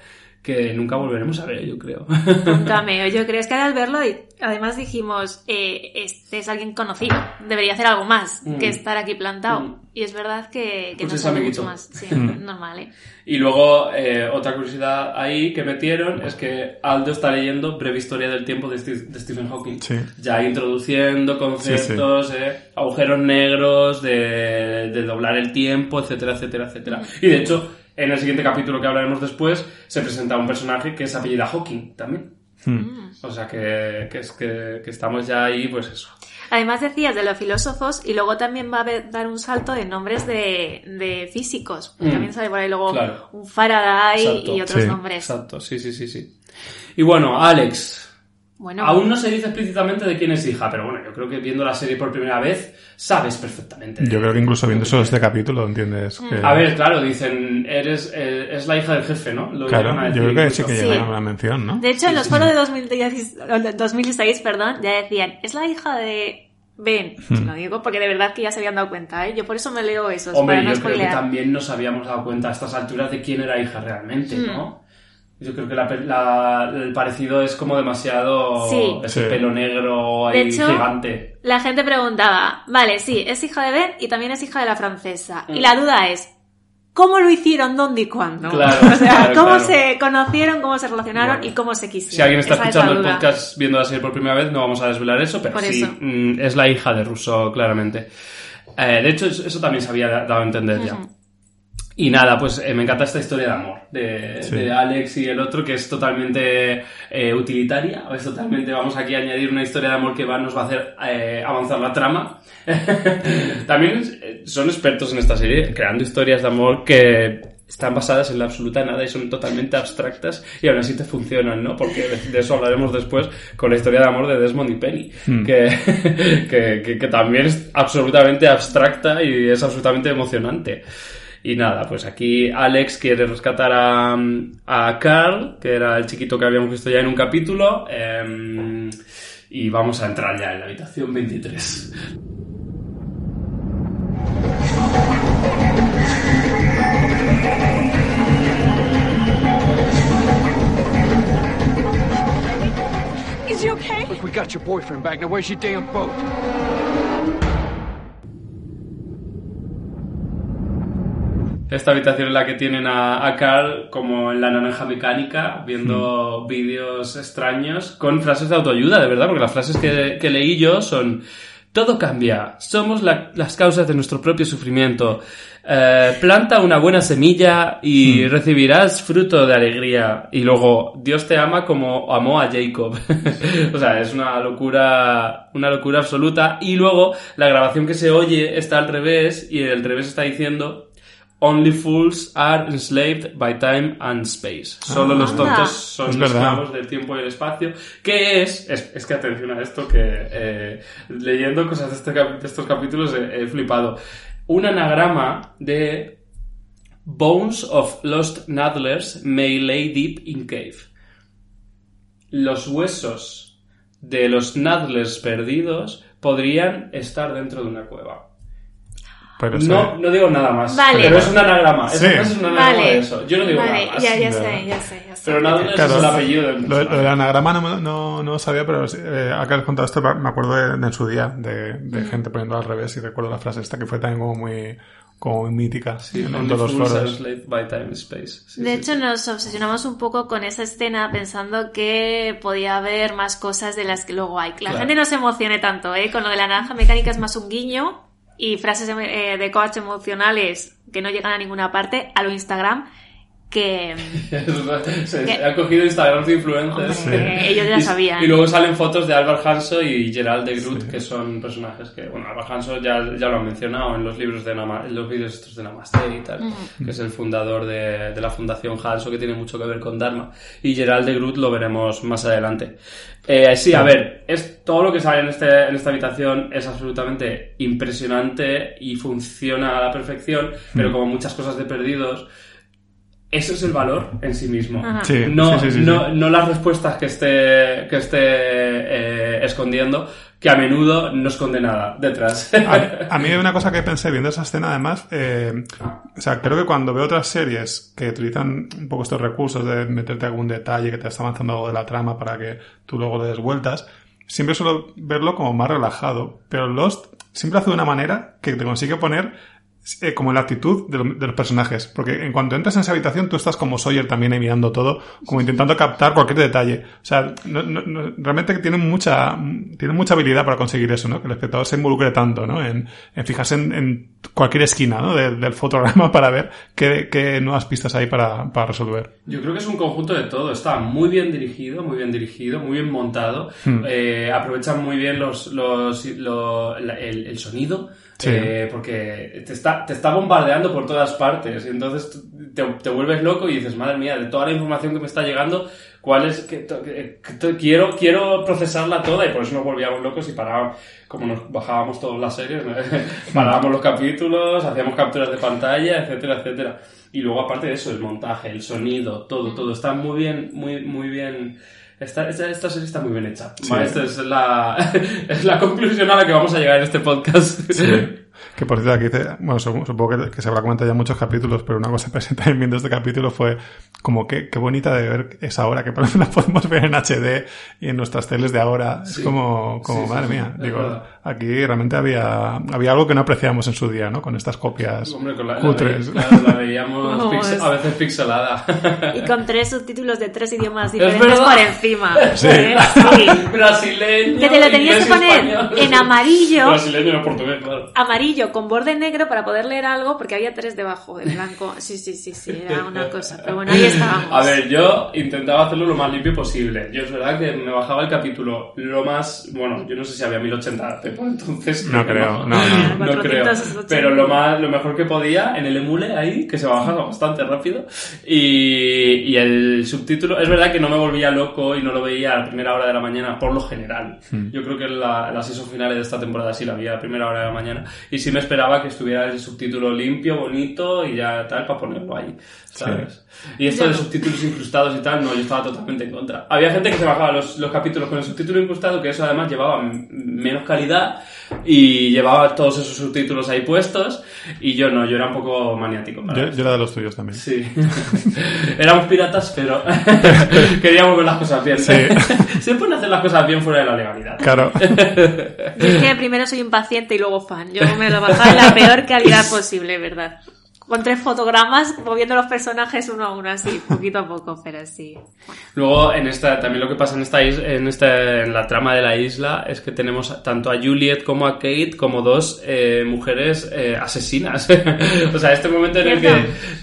que nunca volveremos a ver, yo creo. Un cameo. Yo creo es que al verlo, además dijimos, eh, este es alguien conocido, debería hacer algo más Mm. que estar aquí plantado. Mm. Y es verdad que, que Pues no es sabe amiguito. mucho más. Sí, Mm. normal, ¿eh? Y luego, eh, otra curiosidad ahí que metieron es que Aldo está leyendo Breve Historia del Tiempo de, Stephen Hawking. Sí. Ya introduciendo conceptos, eh, agujeros negros, de, de doblar el tiempo, etcétera, etcétera, etcétera. Y de hecho, en el siguiente capítulo que hablaremos después, se presenta un personaje que es apellida Hawking también. Hmm. O sea que, que es que, que estamos ya ahí, pues eso. Además decías de los filósofos y luego también va a haber- dar un salto de nombres de, de físicos. Mm. También sale por ahí luego Claro. un Faraday Exacto. y otros Sí. nombres. Exacto, sí, sí, sí, sí. Y bueno, Alex, Bueno, Aún no se dice explícitamente de quién es hija, pero bueno, yo creo que viendo la serie por primera vez sabes perfectamente. Yo creo que incluso viendo solo este capítulo entiendes que... A ver, claro, dicen, eres, eh, es la hija del jefe, ¿no? Lo Claro, llegan a yo creo que sí que incluso. llega una mención, ¿no? de hecho en los foros de 2010 2006, perdón, ya decían, es la hija de Ben. Hmm. Lo digo porque de verdad que ya se habían dado cuenta, ¿eh? Yo por eso me leo esos, Hombre, para no yo creo que también nos habíamos dado cuenta a estas alturas de quién era hija realmente, Mm. ¿no? Yo creo que la la- el parecido es como demasiado... Sí. Ese Sí. pelo negro De ahí hecho, gigante. La gente preguntaba, vale, sí, es hija de Ben y también es hija de la francesa. Y Mm. la duda es, ¿cómo lo hicieron, dónde y cuándo? Claro, o sea, claro, ¿cómo claro. se conocieron, cómo se relacionaron Bueno. y cómo se quisieron? Si alguien está Esa escuchando el podcast viendo la serie por primera vez, no vamos a desvelar eso, pero Por sí, eso. mm, es la hija de Russo, claramente. Eh, de hecho, eso, eso también se había dado a entender ya. Y nada, pues eh, me encanta esta historia de amor de, Sí. de Alex y el otro, que es totalmente eh, utilitaria. Es totalmente, vamos aquí a añadir una historia de amor que va, nos va a hacer eh, avanzar la trama. También eh, son expertos en esta serie, creando historias de amor que están basadas en la absoluta nada y son totalmente abstractas y aún así te funcionan, ¿no? Porque de, eso hablaremos después con la historia de amor de Desmond y Penny, Hmm. que, que, que- que también es absolutamente abstracta y es absolutamente emocionante. Y nada, pues aquí Alex quiere rescatar a, a Carl, que era el chiquito que habíamos visto ya en un capítulo, em, y vamos a entrar ya en la habitación 23. Is he okay? Look, we got your boyfriend back. Now where's your damn boat? Esta habitación en la que tienen a, a Carl como en la naranja mecánica, viendo vídeos extraños, con frases de autoayuda, de verdad, porque las frases que, que leí yo son Todo cambia. Somos la- las causas de nuestro propio sufrimiento. Eh, planta una buena semilla y recibirás fruto de alegría. Y luego, Dios te ama como amó a Jacob. o sea, es una locura, una locura absoluta. Y luego, la grabación que se oye está al revés y el revés está diciendo Only fools are enslaved by time and space. Solo los Anda. tontos son Es verdad. esclavos del tiempo y el espacio. Que es, es, es que atención a esto, que eh, leyendo cosas de, este cap- de estos capítulos he, he flipado. Un anagrama de Bones of Lost Nadlers may lay deep in cave. Los huesos de los Nadlers perdidos podrían estar dentro de una cueva. Pero sí. No, no digo nada más. Vale. Pero es un anagrama. Sí. Es, es un anagrama Vale. de eso. Yo no digo Vale, nada más. ya, ya sé, ya sé, ya sé. Pero Nadler Claro, es el apellido del Lo, lo del anagrama no, no, no lo sabía, pero eh, acá has contado esto, me acuerdo de, de en su día, de, de gente poniendo al revés y recuerdo la frase esta que fue también como muy, como muy mítica Sí, en, en Only todos los foros. by time and space. Sí, De sí, hecho, sí. nos obsesionamos un poco con esa escena pensando que podía haber más cosas de las que luego hay. La Claro. gente no se emocione tanto, ¿eh? Con lo de la naranja mecánica es más un guiño y frases eh, de coach emocionales que no llegan a ninguna parte a lo Instagram que... se, ha cogido Instagram de influencers. Hombre, ellos ya Y- sabían. Y luego salen fotos de Albert Hanso y Gerald de Groot, que son personajes que, bueno, Albert Hanso ya, ya lo han mencionado en los libros de Nama- en los vídeos estos de Namaste y tal, que es el fundador de, de la fundación Hanso, que tiene mucho que ver con Dharma. Y Gerald de Groot lo veremos más adelante. Eh, sí, a ver, es todo lo que sale en, este, en esta habitación es absolutamente impresionante y funciona a la perfección, pero como muchas cosas de perdidos, eso es el valor en sí mismo. Sí, no, sí, sí, sí, no, sí. no las respuestas que esté, que esté eh, escondiendo, que a menudo no esconde nada detrás. A, a mí hay una cosa que pensé viendo esa escena, además, eh, o sea, creo que cuando veo otras series que utilizan un poco estos recursos de meterte algún detalle que te está avanzando algo de la trama para que tú luego le des vueltas, siempre suelo verlo como más relajado. Pero Lost siempre hace de una manera que te consigue poner eh, como la actitud de, lo- de los personajes. Porque en cuanto entras en esa habitación, tú estás como Sawyer también ahí mirando todo, como intentando captar cualquier detalle. O sea, no- no- no- realmente que tienen mucha, tienen mucha habilidad para conseguir eso, ¿no? Que el espectador se involucre tanto, ¿no? En, en fijarse en, en cualquier esquina, ¿no? De- del fotograma para ver qué, qué nuevas pistas hay para, para resolver. Yo creo que es un conjunto de todo. Está muy bien dirigido, muy bien dirigido, muy bien montado. Hmm. Eh, aprovechan muy bien los, los, lo- la- el, el sonido. Sí. eh, porque te está, te está bombardeando por todas partes. Y entonces te, te vuelves loco y dices, madre mía, de toda la información que me está llegando, ¿cuál es? quiero, quiero procesarla toda y por eso nos volvíamos locos y parábamos, como nos bajábamos todas las series, ¿no? parábamos los capítulos, hacíamos capturas de pantalla, etcétera, etcétera. Y luego, aparte de eso, el montaje, el sonido, todo, todo está muy bien, muy, muy bien. Esta, esta, esta serie está muy bien hecha. Vale, Esta es la, es la conclusión a la que vamos a llegar en este podcast. Que por cierto, aquí dice, bueno, sup- supongo que, que se habrá comentado ya muchos capítulos, pero una cosa que también viendo este capítulo fue como que qué bonita de ver esa hora, que por lo menos la podemos ver en HD y en nuestras teles de ahora. Sí. Es como, como Sí, madre sí, mía. Digo, aquí realmente había, había algo que no apreciamos en su día, ¿no? Con estas copias Hombre, con la, la, cutres. ve- claro, la veíamos No, pix- es- a veces pixelada. Y con tres subtítulos de tres idiomas Es diferentes por encima. Sí. ¿eh? Sí. Brasileño. Que te lo tenías que poner español. en amarillo. Brasileño y portugués, claro. Amarillo con borde negro para poder leer algo, porque había tres debajo de blanco. Sí, sí, sí, sí, era una cosa. Pero bueno, ahí estábamos. A ver, yo intentaba hacerlo lo más limpio posible. Yo es verdad que me bajaba el capítulo lo más... Bueno, yo no sé si había 1080p por entonces. No creo, no, no. No creo. 480. Pero lo más lo mejor que podía en el emule ahí, que se bajaba bastante rápido. Y, y el subtítulo... Es verdad que no me volvía loco y no lo veía a la primera hora de la mañana por lo general. Yo creo que la, las season finales de esta temporada sí la vi a la primera hora de la mañana. Y sí me esperaba que estuviera el subtítulo limpio, bonito y ya tal para ponerlo ahí. ¿Sabes? Y esto de no. subtítulos incrustados y tal, no, yo estaba totalmente en contra. Había gente que se bajaba los, los capítulos con el subtítulo incrustado, que eso además llevaba menos calidad y llevaba todos esos subtítulos ahí puestos. Y yo no, yo era un poco maniático. para Yo, era de los tuyos también. Sí. Éramos piratas, pero queríamos ver las cosas bien. Sí. Se pueden hacer las cosas bien fuera de la legalidad. Claro. Es que primero soy impaciente y luego fan. Yo me lo bajaba en la peor calidad posible, ¿verdad? Con tres fotogramas moviendo los personajes uno a uno, así, poquito a poco, pero sí. Luego, en esta, también lo que pasa en esta isla, en esta, en la trama de la isla, es que tenemos tanto a Juliet como a Kate como dos eh, mujeres eh, asesinas. o sea, este momento en el que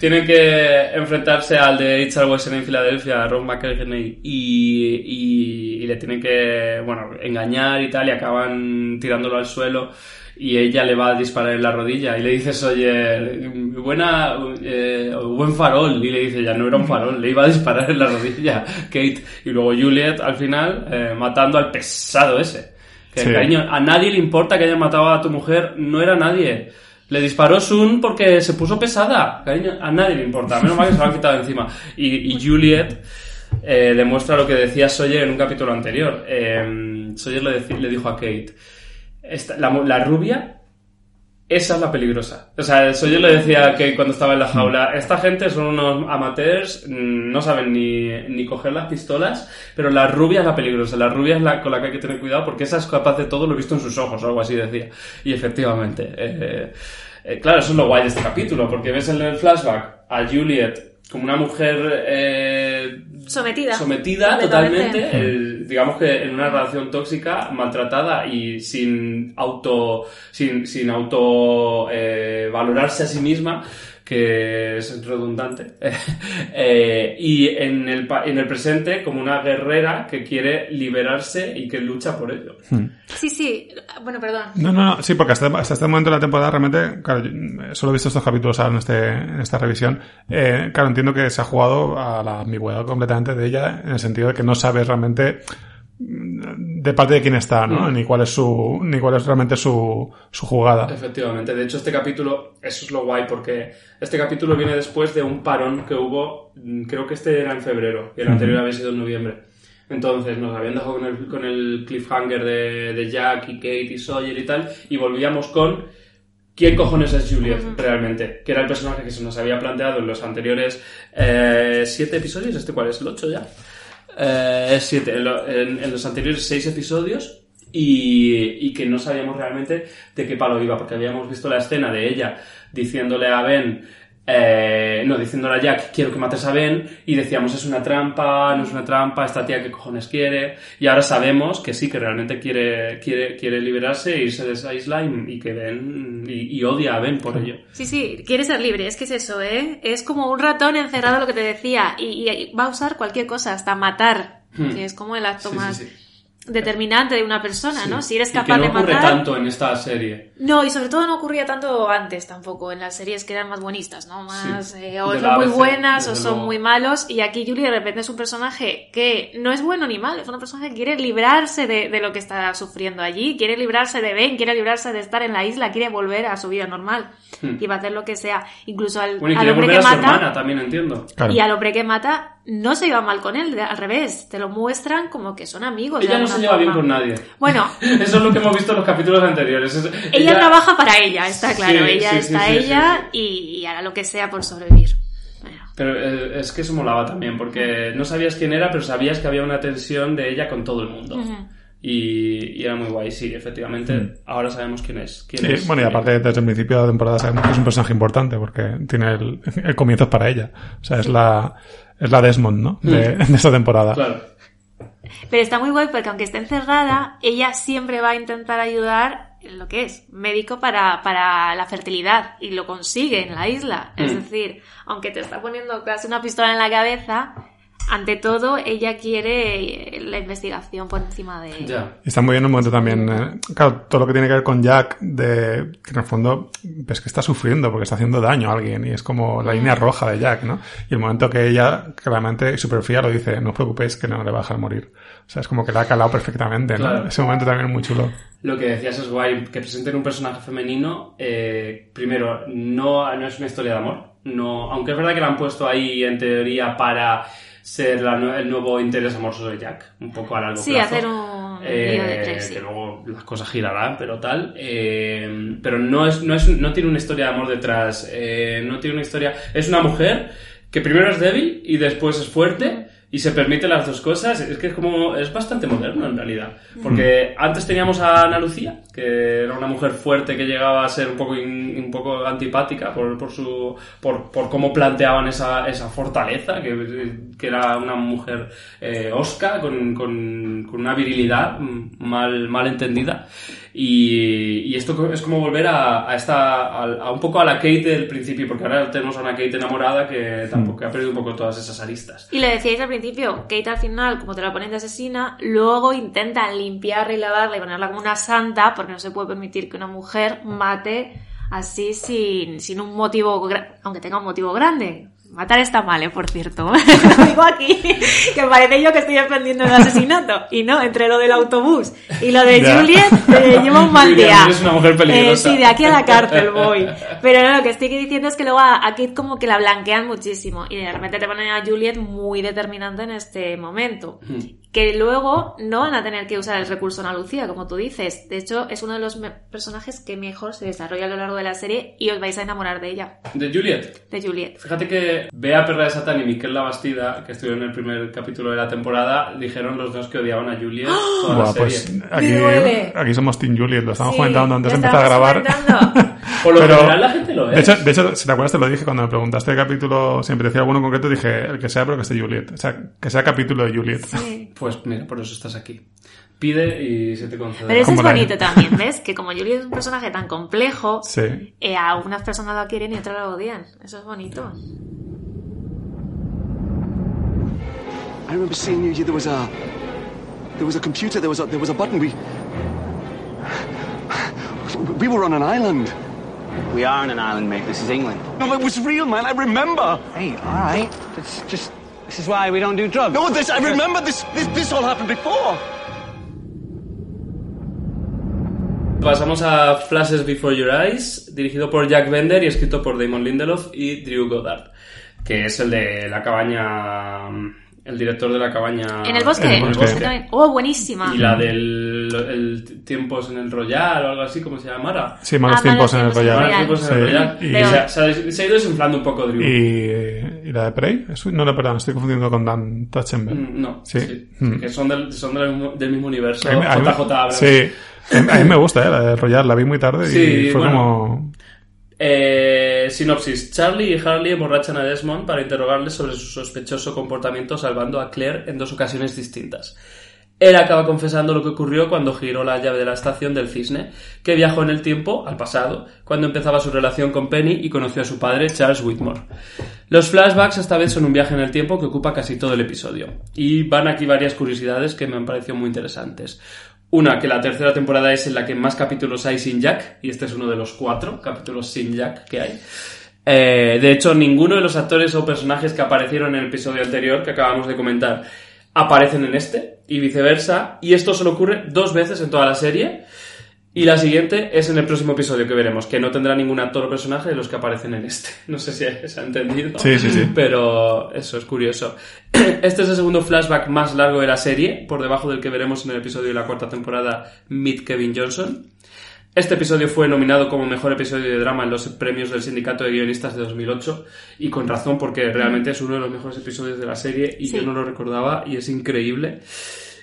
tienen que enfrentarse al de Richard Wesson en Filadelfia, a Ron McElhenney, y, y, y le tienen que, bueno, engañar y tal, y acaban tirándolo al suelo. Y ella le va a disparar en la rodilla y le dices, oye, buena, eh, buen farol. Y le dice, ya no era un farol, le iba a disparar en la rodilla, Kate. Y luego Juliet, al final, eh, matando al pesado ese. Que, Sí. cariño, a nadie le importa que hayas matado a tu mujer, no era nadie. Le disparó Sun porque se puso pesada. Cariño, a nadie le importa, menos mal que se lo han quitado encima. Y, y Juliet eh, demuestra lo que decía Sawyer en un capítulo anterior. Eh, Sawyer le, deci- le dijo a Kate, la, rubia, esa es la peligrosa. O sea, Sawyer le decía Kate cuando estaba en la jaula, esta gente son unos amateurs, mm, no saben ni, ni coger las pistolas, pero la rubia es la peligrosa, la rubia es la con la que hay que tener cuidado porque esa es capaz de todo, lo he visto en sus ojos o algo así decía. Y efectivamente, eh, eh, claro, eso es lo guay de este capítulo, porque ves en el flashback a Juliet como una mujer eh, Sometida. sometida totalmente, eh, digamos que en una relación tóxica, maltratada y sin auto, sin, sin auto eh, valorarse a sí misma, que es redundante. Eh, y en el, pa- en el presente como una guerrera que quiere liberarse y que lucha por ello. Sí, sí, bueno, perdón. No, no, no, sí, porque hasta, hasta este momento de la temporada realmente, claro, yo, eh, solo he visto estos capítulos ahora en, este, en esta revisión. Eh, claro, entiendo que se ha jugado a la ambigüedad completamente de ella, en el sentido de que no sabes realmente de parte de quién está, ¿no? Mm. Ni cuál es su, ni cuál es realmente su, su jugada. Efectivamente, de hecho este capítulo, eso es lo guay porque este capítulo viene después de un parón que hubo, mm, creo que este era en febrero y el anterior había sido en noviembre. Entonces nos habían dejado con el, con el cliffhanger de, de Jack y Kate y Sawyer y tal y volvíamos con quién cojones es Juliet realmente, que era el personaje que se nos había planteado en los anteriores eh, siete episodios, este cuál es, el ocho ya. Eh, siete, en, lo- en- los anteriores seis episodios y que no sabíamos realmente de qué palo iba, porque habíamos visto la escena de ella diciéndole a Ben, eh, no, diciéndole a Jack, quiero que mates a Ben, y decíamos, es una trampa, no es una trampa, esta tía qué cojones quiere, y ahora sabemos que sí, que realmente quiere, quiere, quiere liberarse e irse de esa isla y, y que Ben, y, y odia a Ben por ello. Sí, sí, quiere ser libre, es que es eso, ¿eh? Es como un ratón encerrado, lo que te decía, y, y va a usar cualquier cosa, hasta matar, Hmm. que es como el acto Sí, sí, más sí. Determinante de una persona, ¿no? Si eres Y capaz que no de ocurre matar... tanto en esta serie. No, y sobre todo no ocurría tanto antes tampoco, en las series que eran más buenistas, ¿no? Más, Sí. eh, o De son muy ABC, buenas o son muy malos, y aquí Julie de repente es un personaje que no es bueno ni malo, es una persona que quiere librarse de, de lo que está sufriendo allí, quiere librarse de Ben, quiere librarse de estar en la isla, quiere volver a su vida normal, Hmm. y va a hacer lo que sea, incluso al, Bueno, y al hombre que a su mata... hermana, también entiendo. Claro. Y al hombre que mata no se lleva mal con él, al revés, te lo muestran como que son amigos. Ella no se lleva bien con nadie. Bueno, Eso es lo que hemos visto en los capítulos anteriores. Es- ella, trabaja para ella, está claro. Sí, ella sí, está sí, sí, ella Y, y hará lo que sea por sobrevivir. Bueno, Pero eh, es que eso molaba también, porque no sabías quién era, pero sabías que había una tensión de ella con todo el mundo. Y, y era muy guay, sí, efectivamente. Ahora sabemos quién es. Quién Sí, es. bueno, y aparte desde el principio de la temporada sabemos que es un personaje importante porque tiene el, el comienzo es para ella. O sea, es la, es la Desmond, ¿no? De, de esta temporada. Claro. Pero está muy guay porque aunque esté encerrada, ella siempre va a intentar ayudar en lo que es médico para, para la fertilidad y lo consigue en la isla. Es Mm. decir, aunque te está poniendo casi una pistola en la cabeza, ante todo ella quiere la investigación por encima de... Ya. Y está muy bien un momento también, eh, claro, todo lo que tiene que ver con Jack, de que en el fondo ves que está sufriendo porque está haciendo daño a alguien y es como la línea roja de Jack, ¿no? Y el momento que ella claramente super fría lo dice, no os preocupéis que no le va a dejar morir. O sea, es como que la ha calado perfectamente, ¿no? Claro. Ese momento también es muy chulo. Lo que decías es guay, que presenten un personaje femenino, eh, primero, no, no es una historia de amor, no, aunque es verdad que la han puesto ahí en teoría para ser la el nuevo interés amoroso de Jack, un poco a largo Sí, plazo. hacer un Eh, de tres, sí. que luego las cosas girarán, pero tal. eh, pero no es, no es, no tiene una historia de amor detrás. eh, no tiene una historia. Es una mujer que primero es débil y después es fuerte. Y se permite las dos cosas, es que es como es bastante moderno en realidad. Porque antes teníamos a Ana Lucía, que era una mujer fuerte que llegaba a ser un poco in- un poco antipática por, por su por, por cómo planteaban esa, esa fortaleza, que, que era una mujer eh, osca con, con, con una virilidad mm, mal, mal entendida. Y, esto es como volver a, a esta a, un poco a la Kate del principio, porque ahora tenemos a una Kate enamorada que tampoco ha perdido un poco todas esas aristas. Y le decíais al principio, Kate al final, como te la ponen de asesina, luego intentan limpiarla y lavarla y ponerla como una santa, porque no se puede permitir que una mujer mate así sin, sin un motivo, aunque tenga un motivo grande. Matar está mal, ¿eh? por cierto. lo digo aquí, que parece yo que estoy defendiendo el asesinato. Y no, entre lo del autobús y lo de Ya. Juliet, eh, llevo un mal Juliet, día. eres una mujer peligrosa. Eh, sí, de aquí a la cárcel voy. Pero no, lo que estoy diciendo es que luego a, a Kate como que la blanquean muchísimo. Y de repente te ponen a Juliet muy determinante en este momento. Que luego no van a tener que usar el recurso Ana Lucía, como tú dices. De hecho, es uno de los me- personajes que mejor se desarrolla a lo largo de la serie y os vais a enamorar de ella, De Juliet. de Juliet. Fíjate que Bea Perra de Satán y Miquel Labastida, que estuvieron en el primer capítulo de la temporada, dijeron los dos que odiaban a Juliet toda la Buah, serie. pues aquí, Me duele. aquí somos Team Juliet, lo estamos Sí, comentando antes de empezar a grabar. Por lo Pero- general la gente lo De es. hecho, de hecho, si te acuerdas, te lo dije cuando me preguntaste el capítulo, siempre decía alguno en concreto, dije el que sea, pero que esté Juliet. O sea, que sea capítulo de Juliet. Sí. Pues mira, por eso estás aquí. Pide y se te concede. Pero eso es bonito también, ¿ves? Que como Juliet es un personaje tan complejo, Sí. eh, a unas personas la quieren y otras la odian. Eso es bonito. I remember seeing you. you- There was a, there was a computer. There was a, there was a button. We, we were on an island. We are on an island, mate. This is England. No, it was real, man. I remember. Hey, all right. It's just. This is why we don't do drugs. No, this. I remember this. This, this all happened before. Pasamos a Flashes Before Your Eyes, dirigido por Jack Bender y escrito por Damon Lindelof y Drew Goddard, que es el de la cabaña, el director de la cabaña En el bosque. En el bosque. También. Oh, buenísima. y la del el Tiempos en el Royal o algo así, como se llamara. Sí, malos Ah, tiempos en el Malos tiempos en el Royal. Malos Tiempos en el Sí. Royal. Y, Y se, ha- se ha- se ha ido desinflando un poco Drew. y, y la de Prey. No, no, perdón, estoy confundiendo con Dan Tatchenberg. Mm, No, Sí. sí, Mm. que son del, son del, mismo, del mismo universo. JJ sí, a mí- me gusta, eh, la de Royal, la vi muy tarde Sí, y fue bueno. como... Eh, sinopsis. Charlie y Harley emborrachan a Desmond para interrogarle sobre su sospechoso comportamiento salvando a Claire en dos ocasiones distintas. Él acaba confesando lo que ocurrió cuando giró la llave de la estación del cisne, que viajó en el tiempo, al pasado, cuando empezaba su relación con Penny y conoció a su padre, Charles Whitmore. Los flashbacks esta vez son un viaje en el tiempo que ocupa casi todo el episodio. Y van aquí varias curiosidades que me han parecido muy interesantes. Una, que la tercera temporada es en la que más capítulos hay sin Jack, y este es uno de los cuatro capítulos sin Jack que hay. Eh, de hecho, ninguno de los actores o personajes que aparecieron en el episodio anterior que acabamos de comentar aparecen en este, y viceversa, y esto solo ocurre dos veces en toda la serie, y la siguiente es en el próximo episodio que veremos, que no tendrá ningún actor o personaje de los que aparecen en este. No sé si se ha entendido. Sí, sí, sí. Pero eso es curioso. Este es el segundo flashback más largo de la serie, por debajo del que veremos en el episodio de la cuarta temporada Meet Kevin Johnson. Este episodio fue nominado como mejor episodio de drama en los premios del Sindicato de Guionistas de 2008 y con razón porque realmente es uno de los mejores episodios de la serie y Sí. yo no lo recordaba y es increíble.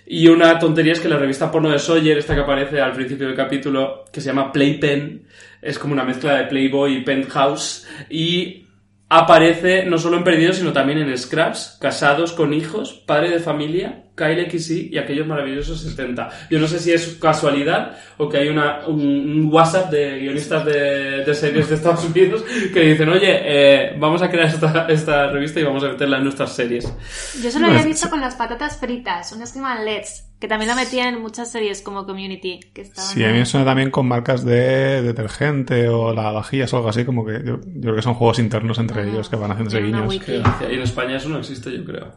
Y una tontería es que la revista porno de Sawyer, esta que aparece al principio del capítulo, que se llama Playpen, es como una mezcla de Playboy y Penthouse y aparece no solo en Perdidos, sino también en Scraps, Casados con hijos, Padre de familia, Kyle XY y aquellos maravillosos 70. Yo no sé si es casualidad o que hay una, un, un WhatsApp de guionistas de, de series de Estados Unidos que dicen, oye, eh, vamos a crear esta, esta revista y vamos a meterla en nuestras series. Yo solo había visto con las patatas fritas, unas que se llaman LEDs, que también lo metían en muchas series como Community. Que estaban Sí, a mí me suena también con marcas de detergente o lavavajillas o algo así, como que yo, yo creo que son juegos internos entre ellos que van haciendo Tiene una guiños. wiki. Qué gracia. Y en España eso no existe, yo creo.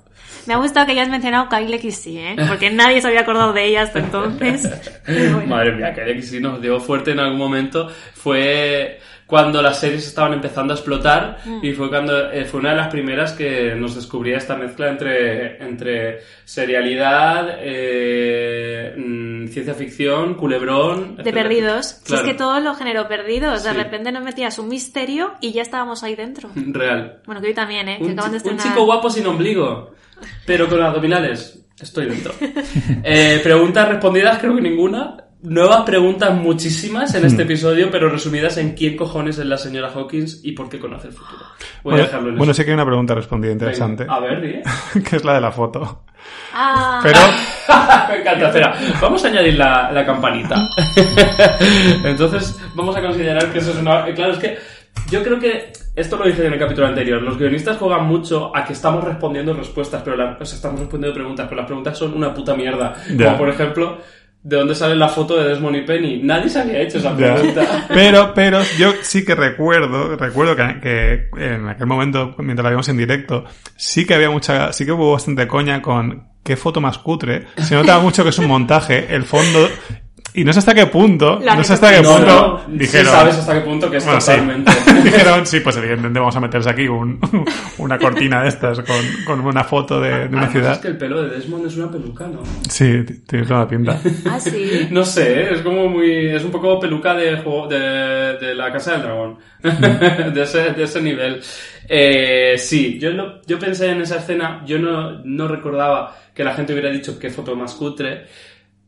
Me ha gustado que hayas mencionado Kyle XY, ¿eh? Porque nadie se había acordado de ella hasta entonces. Bueno. Madre mía, que sí nos dio fuerte en algún momento. Fue cuando las series estaban empezando a explotar y fue cuando eh, fue una de las primeras que nos descubría esta mezcla entre, entre serialidad, eh, mm, ciencia ficción, culebrón. De etcétera. perdidos. Si es que todo lo generó perdidos. De repente nos metías un misterio y ya estábamos ahí dentro. Real. Bueno, que hoy también, ¿eh? Que Un, de chico guapo sin ombligo. Pero con abdominales, estoy dentro. Eh, preguntas respondidas, creo que ninguna. Nuevas preguntas muchísimas en este Hmm. episodio, pero resumidas en quién cojones es la señora Hawkins y por qué conoce el futuro. Voy a dejarlo en bueno, eso. sí que hay una pregunta respondida interesante. Venga, a ver, di. que es la de la foto. Ah, Pero, Me encanta, espera. Vamos a añadir la, la campanita. Entonces, vamos a considerar que eso es una... Claro, es que yo creo que... Esto lo dije en el capítulo anterior. Los guionistas juegan mucho a que estamos respondiendo respuestas, pero la- o sea, estamos respondiendo preguntas, pero las preguntas son una puta mierda. Como por ejemplo, ¿de dónde sale la foto de Desmond y Penny? Nadie se había hecho esa ya. pregunta. pero, pero yo sí que recuerdo, recuerdo que, que en aquel momento, mientras la vimos en directo, sí que había mucha, sí que hubo bastante coña con qué foto más cutre. Se notaba mucho que es un montaje, el fondo, y no sé hasta qué punto, La no sé hasta qué No, punto, no, dijeron. sí sabes hasta qué punto que es Bueno, sí. totalmente... Dijeron, sí, pues evidentemente vamos a meterse aquí un- una cortina de estas con, con una foto de, de una Además, ciudad. es que el pelo de Desmond es una peluca, ¿no? Sí, tiene toda la pinta. ah, sí. No sé, es como muy. Es un poco peluca de juego de, de la Casa del Dragón. de, ese, de ese nivel. Eh, sí, yo, no- yo pensé en esa escena, yo no, no recordaba que la gente hubiera dicho qué foto más cutre.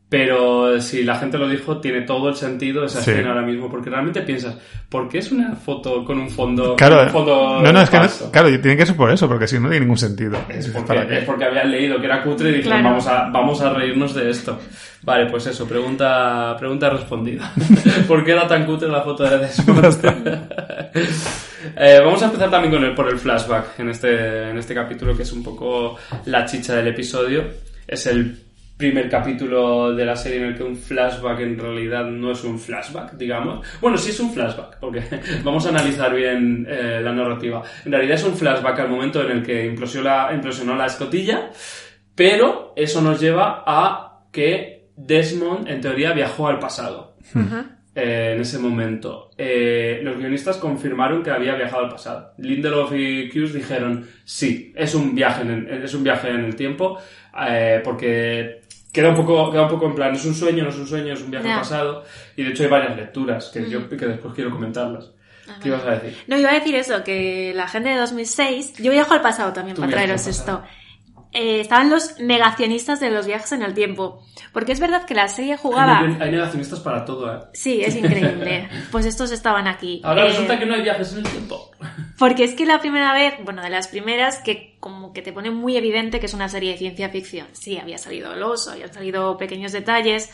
Pero si la gente lo dijo, tiene todo el sentido esa Sí. escena ahora mismo. Porque realmente piensas, ¿por qué es una foto con un fondo, Claro, un fondo no, no, es que no- claro, tiene que ser por eso, porque si no, no tiene ningún sentido. Es porque, habían leído que era cutre y dijeron, Claro. vamos, a, vamos a reírnos de esto. Vale, pues eso, pregunta, pregunta respondida. ¿Por qué era tan cutre la foto de Desmond? Eh, vamos a empezar también con el, por el flashback en este, en este capítulo, que es un poco la chicha del episodio. Es el primer capítulo de la serie en el que un flashback en realidad no es un flashback, digamos. Bueno, sí es un flashback, porque vamos a analizar bien eh, la narrativa. En realidad es un flashback al momento en el que implosionó la, implosionó la escotilla, pero eso nos lleva a que Desmond, en teoría, viajó al pasado eh, en ese momento. Eh, los guionistas confirmaron que había viajado al pasado. Lindelof y Hughes dijeron, sí, es un viaje en el, es un viaje en el tiempo, eh, porque queda un, poco, queda un poco en plan, es un sueño, no es un sueño, es un viaje al pasado. Y de hecho hay varias lecturas que yo que después quiero comentarlas. ¿Qué ibas a decir? No, iba a decir eso, que la gente de 2006... Yo viajo al pasado también Tú para traeros esto. Eh, estaban los negacionistas de los viajes en el tiempo. Porque es verdad que la serie jugaba... Hay, hay negacionistas para todo, ¿eh? Sí, es increíble. Pues estos estaban aquí. Ahora Eh, resulta que no hay viajes en el tiempo. Porque es que la primera vez, bueno, de las primeras, que como que te pone muy evidente que es una serie de ciencia ficción. Sí, había salido el oso, habían salido pequeños detalles,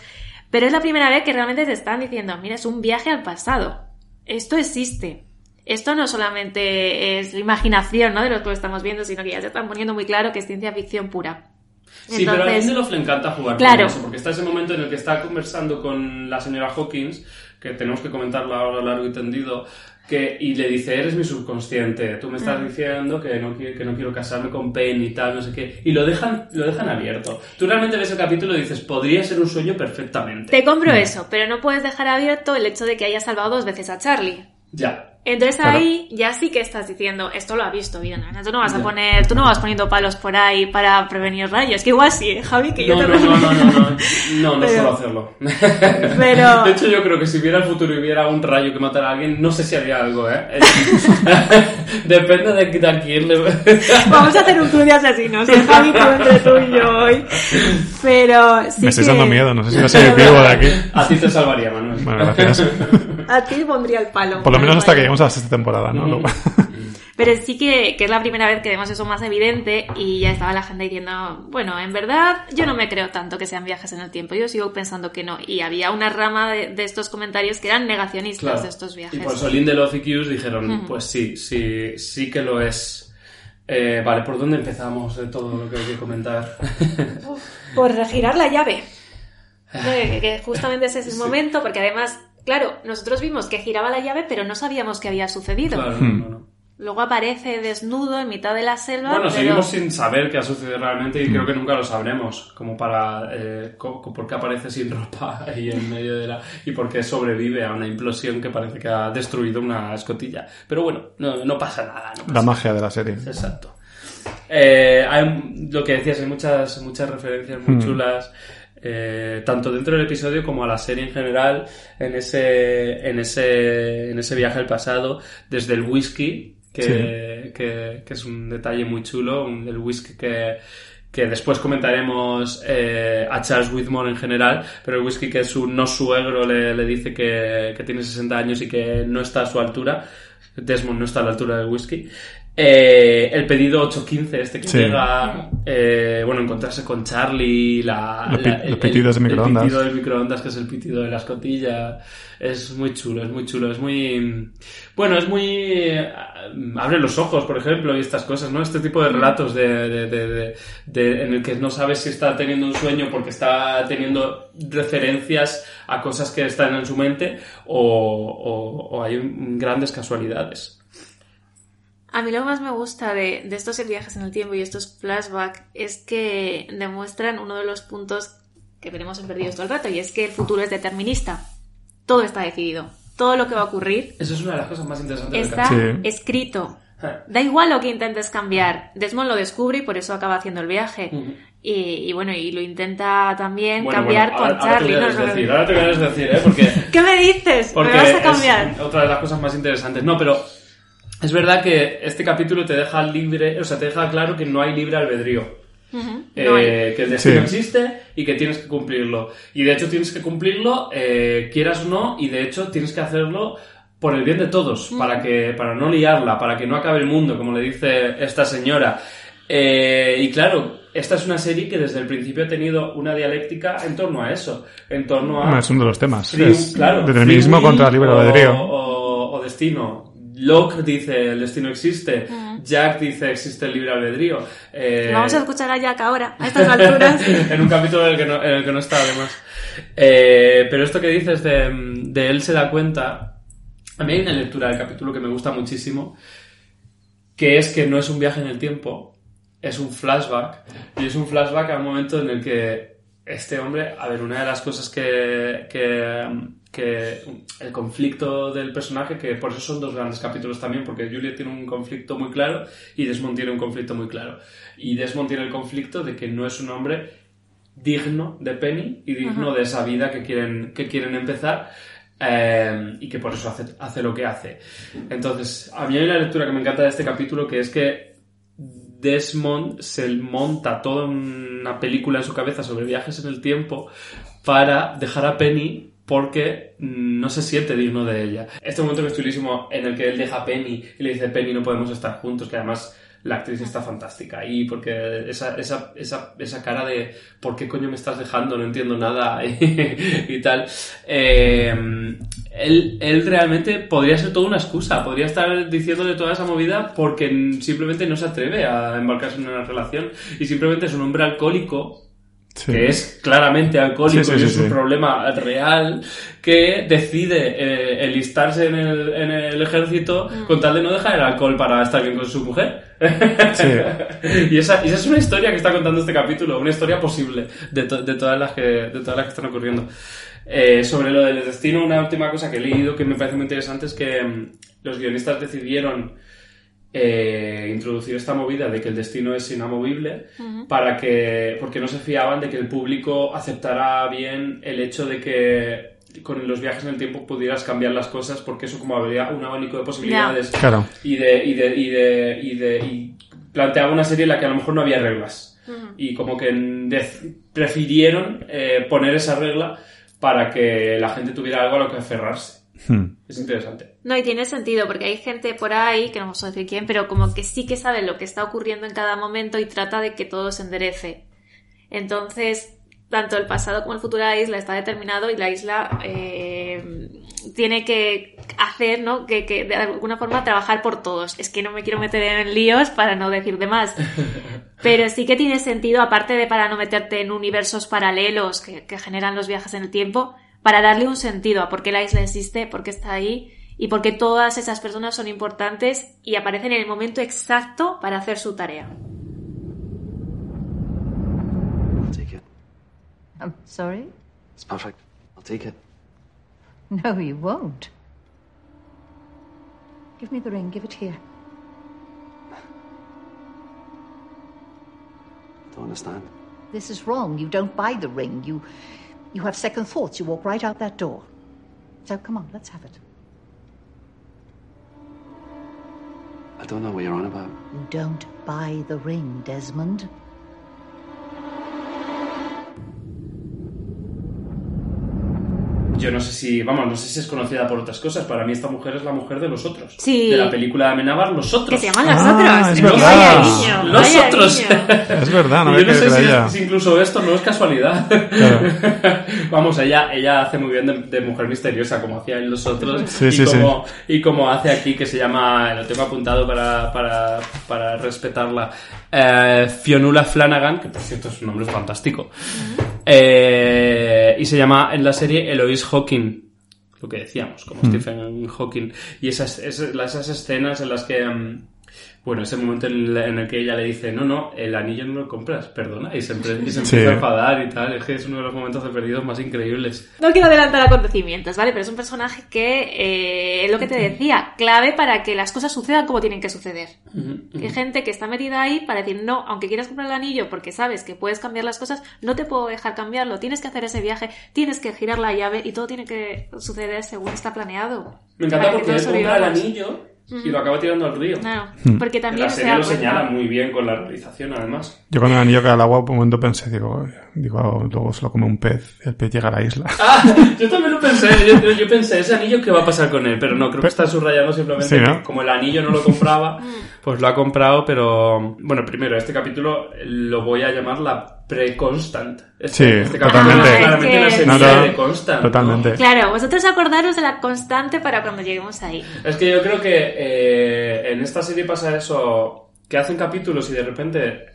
pero es la primera vez que realmente te están diciendo, mira, es un viaje al pasado. Esto existe. Esto no solamente es imaginación, ¿no? De lo que estamos viendo, sino que ya se están poniendo muy claro que es ciencia ficción pura. Sí, pero a Lindelof le encanta jugar Claro. con eso, porque está ese momento en el que está conversando con la señora Hawkins, que tenemos que comentarlo ahora largo y tendido, que, y le dice, eres mi subconsciente, tú me estás Mm. diciendo que no, que no quiero casarme con Penny y tal, no sé qué, y lo dejan, lo dejan abierto. Tú realmente ves el capítulo y dices, podría ser un sueño perfectamente. Te compro eso, pero no puedes dejar abierto el hecho de que haya salvado dos veces a Charlie. Ya. Entonces Claro. ahí ya sí que estás diciendo, esto lo ha visto bien, Ana, tú no vas a poner, tú no vas poniendo palos por ahí para prevenir rayos, que igual sí, ¿eh, Javi, que yo No, te no, no, no, no, no, no, no Pero- suelo hacerlo. Pero- De hecho, yo creo que si viera el futuro y viera un rayo que matara a alguien, no sé si haría algo, ¿eh? Depende de, de a quién le... Vamos a hacer un club de asesinos, ¿eh, Javi, tú entre tú y yo hoy. Pero sí Me estáis que- dando miedo, no sé si va a ser vivo de aquí. A ti te salvaría, Manuel. Bueno, gracias. A ti pondría el palo. Por lo menos hasta que Vale. lleguemos a la sexta temporada, ¿no? Pero sí que, que es la primera vez que vemos eso más evidente y ya estaba la gente diciendo, bueno, en verdad yo no me creo tanto que sean viajes en el tiempo, yo sigo pensando que no. Y había una rama de, de estos comentarios que eran negacionistas Claro. de estos viajes. Y por eso Lindelof y Hughes dijeron, pues sí, sí, sí que lo es. Eh, vale, ¿por dónde empezamos de todo lo que hay que comentar? Por regirar la llave. Que, que justamente ese es el momento, porque además, claro, nosotros vimos que giraba la llave, pero no sabíamos qué había sucedido. Claro, Hmm. no, no. Luego aparece desnudo en mitad de la selva. Bueno, pero- seguimos sin saber qué ha sucedido realmente y creo que nunca lo sabremos. Como para. Eh, por qué aparece sin ropa ahí en medio de la. y por qué sobrevive a una implosión que parece que ha destruido una escotilla. Pero bueno, no, no pasa nada. no pasa La magia de la serie. Exacto. Eh, hay, lo que decías, hay muchas, muchas referencias muy Mm. chulas, eh, tanto dentro del episodio como a la serie en general, en ese, en ese, en ese viaje al pasado, desde el whisky, que, que, que es un detalle muy chulo, un, el whisky que, que después comentaremos eh, a Charles Whitmore en general, pero el whisky que su no suegro le, le dice que, que tiene 60 años y que no está a su altura. Desmond no está a la altura del whisky. Eh, el pedido 815, este que Sí. llega, eh, bueno, encontrarse con Charlie, la, Los pi- la- los pitidos de microondas. El pitido del microondas, que es el pitido de la escotilla. Es muy chulo, es muy chulo, es muy... Bueno, es muy... eh, abre los ojos, por ejemplo, y estas cosas, ¿no? Este tipo de relatos de, de- de- de- de- en el que no sabes si está teniendo un sueño porque está teniendo referencias a cosas que están en su mente o, o- o hay un- grandes casualidades. A mí lo que más me gusta de, de estos viajes en el tiempo y estos flashbacks es que demuestran uno de los puntos que veremos en Perdidos todo el rato, y es que el futuro es determinista. Todo está decidido. Todo lo que va a ocurrir Eso es una de las cosas más interesantes del está escrito. Da igual lo que intentes cambiar. Desmond lo descubre y por eso acaba haciendo el viaje. y, y bueno, y lo intenta también Bueno, cambiar bueno, ahora- con ahora Charlie. No, no. ahora te voy a desdecir, ¿eh? Porque, ¿Qué me dices? porque ¿Me vas a es cambiar? otra de las cosas más interesantes. No, pero es verdad que este capítulo te deja libre, o sea, te deja claro que no hay libre albedrío. Eh, no que el destino Sí. existe y que tienes que cumplirlo. Y de hecho tienes que cumplirlo, eh, quieras o no, y de hecho tienes que hacerlo por el bien de todos, para que para no liarla, para que no acabe el mundo, como le dice esta señora. Eh, y claro, esta es una serie que desde el principio ha tenido una dialéctica en torno a eso, en torno a Bueno, es uno de los temas. Free- es claro, determinismo contra libre o- albedrío. O, o destino. Locke dice el destino existe. Jack dice existe el libre albedrío. Eh, Vamos a escuchar a Jack ahora, a estas alturas. en un capítulo en el que no, en el que no está, además. Eh, pero esto que dices de, de él se da cuenta. A mí hay una lectura del capítulo que me gusta muchísimo, que es que no es un viaje en el tiempo, es un flashback. Y es un flashback a un momento en el que este hombre, a ver, una de las cosas que, que, que el conflicto del personaje, que por eso son dos grandes capítulos también, porque Juliet tiene un conflicto muy claro y Desmond tiene un conflicto muy claro. Y Desmond tiene el conflicto de que no es un hombre digno de Penny y digno Ajá. de esa vida que quieren, que quieren empezar. eh, y que por eso hace, hace lo que hace. Entonces, a mí hay una lectura que me encanta de este capítulo que es que Desmond se monta toda una película en su cabeza sobre viajes en el tiempo para dejar a Penny porque no se siente digno de ella. Este momento que es en el que él deja a Penny y le dice Penny no podemos estar juntos, que además la actriz está fantástica y porque esa, esa, esa, esa cara de ¿por qué coño me estás dejando? No entiendo nada y, tal. Eh, él, él realmente podría ser toda una excusa, podría estar diciéndole toda esa movida porque simplemente no se atreve a embarcarse en una relación y simplemente es un hombre alcohólico Sí. que es claramente alcohólico Sí, sí, y sí, es un problema real, que decide eh, enlistarse en el, en el ejército con tal de no dejar el alcohol para estar bien con su mujer. y, esa, y esa es una historia que está contando este capítulo, una historia posible de, to- de, todas, las que, de todas las que están ocurriendo. Eh, sobre lo del destino, una última cosa que he leído que me parece muy interesante es que mm, los guionistas decidieron eh, introducir esta movida de que el destino es inamovible para que porque no se fiaban de que el público aceptara bien el hecho de que con los viajes en el tiempo pudieras cambiar las cosas porque eso como habría un abanico de posibilidades. Claro. y de y de y de y de y planteaba una serie en la que a lo mejor no había reglas. Y como que prefirieron eh, poner esa regla para que la gente tuviera algo a lo que aferrarse Hmm. es interesante No, y tiene sentido, porque hay gente por ahí, que no vamos a decir quién, pero como que sí que sabe lo que está ocurriendo en cada momento y trata de que todo se enderece. Entonces, tanto el pasado como el futuro de la isla está determinado y la isla eh, tiene que hacer, ¿no? Que, que de alguna forma trabajar por todos. Es que no me quiero meter en líos para no decir de más. Pero sí que tiene sentido, aparte de para no meterte en universos paralelos que, que generan los viajes en el tiempo, para darle un sentido a por qué la isla existe, por qué está ahí y por qué todas esas personas son importantes y aparecen en el momento exacto para hacer su tarea. I'll take it. I'm sorry? It's perfect. I'll take it. No, you won't. Give me the ring. Give it here. I don't understand. This is wrong. You don't buy the ring. You, you have second thoughts. You walk right out that door. So come on, let's have it. I don't know what you're on about. You don't buy the ring, Desmond. Yo no sé si, vamos, no sé si es conocida por otras cosas. Para mí esta mujer es la mujer de los otros. Sí. De la película de Amenábar, Los Otros. Que se llaman Los Ah, Otros. es Vaya verdad. niño, Los vaya Otros. niño. Es verdad, no yo no sé si, si incluso esto no es casualidad. Claro. Vamos, ella, ella hace muy bien de, de mujer misteriosa, como hacía en Los Otros. Sí, y, sí, como, y como hace aquí, que se llama, lo tengo apuntado para, para, para respetarla, eh, Fionnuala Flanagan, que por cierto es un nombre fantástico. Eh, y se llama en la serie Eloise Hawking. Lo que decíamos, como Mm. Stephen Hawking. Y esas, esas, esas escenas en las que... mm, bueno, ese momento en el, en el que ella le dice, no, no, el anillo no lo compras, perdona, y se, empre- y se Sí. empieza a enfadar y tal, es que es uno de los momentos de perdidos más increíbles. No quiero adelantar acontecimientos, ¿vale? Pero es un personaje que, eh, es lo que te decía, clave para que las cosas sucedan como tienen que suceder. Hay gente que está metida ahí para decir, no, aunque quieras comprar el anillo porque sabes que puedes cambiar las cosas, no te puedo dejar cambiarlo, tienes que hacer ese viaje, tienes que girar la llave y todo tiene que suceder según está planeado. Me encanta porque él compra el anillo y lo acaba tirando al río. Claro, Hmm. porque también la se serie da lo cuenta- señala muy bien con la realización, además. Yo cuando el anillo cae al agua, por un momento pensé, digo, digo, "Oh, luego se lo come un pez el pez llega a la isla. Ah, yo también lo pensé, yo, yo- yo pensé, ese anillo, ¿qué va a pasar con él? Pero no, creo que está subrayado simplemente Sí, ¿no? que como el anillo no lo compraba, pues lo ha comprado, pero... Bueno, primero, este capítulo lo voy a llamar la pre-constant. Sí, Este, este capítulo totalmente. es claramente Ah, la es que- semilla No, no, de constant. ¿no? totalmente. Claro, vosotros acordaros de la constante para cuando lleguemos ahí. Es que yo creo que eh, en esta serie pasa eso, que hacen capítulos y de repente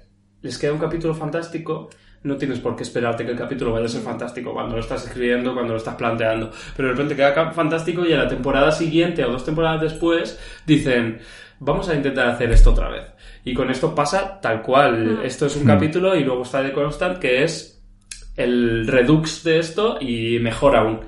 les queda un capítulo fantástico, no tienes por qué esperarte que el capítulo vaya a ser fantástico cuando lo estás escribiendo, cuando lo estás planteando. Pero de repente queda fantástico y a la temporada siguiente o dos temporadas después dicen, vamos a intentar hacer esto otra vez. Y con esto pasa tal cual. Esto es un Mm. capítulo y luego está The Constant, que es el redux de esto y mejor aún.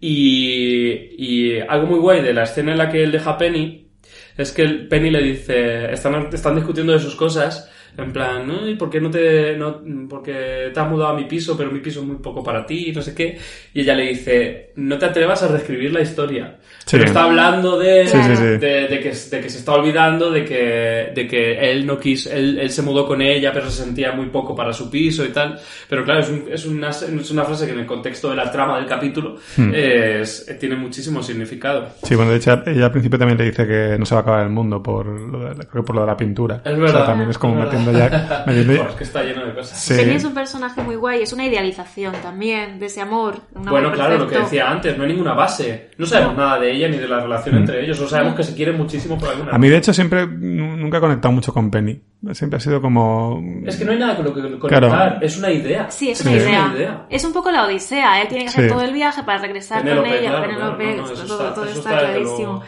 Y, y algo muy guay de la escena en la que él deja a Penny es que Penny le dice, están, están discutiendo de sus cosas, en plan, ¿no? ¿Y por qué no te, no, porque te has mudado a mi piso, pero mi piso es muy poco para ti, no sé qué? Y ella le dice, no te atrevas a reescribir la historia. Sí. Pero está hablando de, Sí, sí, sí. de, de que, de que se está olvidando de que, de que él no quiso, él, él se mudó con ella, pero se sentía muy poco para su piso y tal. Pero claro, es, un- es, una, es una frase que en el contexto de la trama del capítulo Hmm. es, tiene muchísimo significado. Sí, bueno, de hecho, ella al principio también le dice que no se va a acabar el mundo por lo de, creo por lo de la pintura. Es O verdad. sea, también es como es. Metiendo ya... metiendo- Pues que está lleno de cosas. Sí. Penny es un personaje muy guay, es una idealización también de ese amor. un amor Bueno, claro, lo que perfecto. decía antes, no hay ninguna base. No sabemos nada de ella ni de la relación entre ellos, solo sabemos que se quieren muchísimo por alguna. A mí, de hecho, siempre nu- nunca he conectado mucho con Penny. Siempre ha sido como... Es que no hay nada con lo que conectar, Claro. es una idea. Sí, es que una, Sí. idea. Es un poco la odisea, él tiene que hacer Sí. todo el viaje para regresar Penélope, con ella, claro, Penélope, claro, no, no, eso todo, está- todo eso está, clarísimo.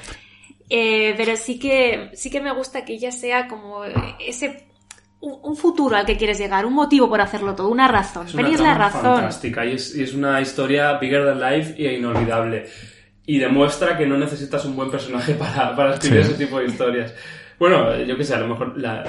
Eh, pero sí que, sí que me gusta que ella sea como ese un, un futuro al que quieres llegar, un motivo por hacerlo todo, una razón. Es una Penny es la razón. fantástica y es, y es una historia bigger than life e inolvidable. Y demuestra que no necesitas un buen personaje para, para escribir Sí. ese tipo de historias. Bueno, yo qué sé, a lo mejor la-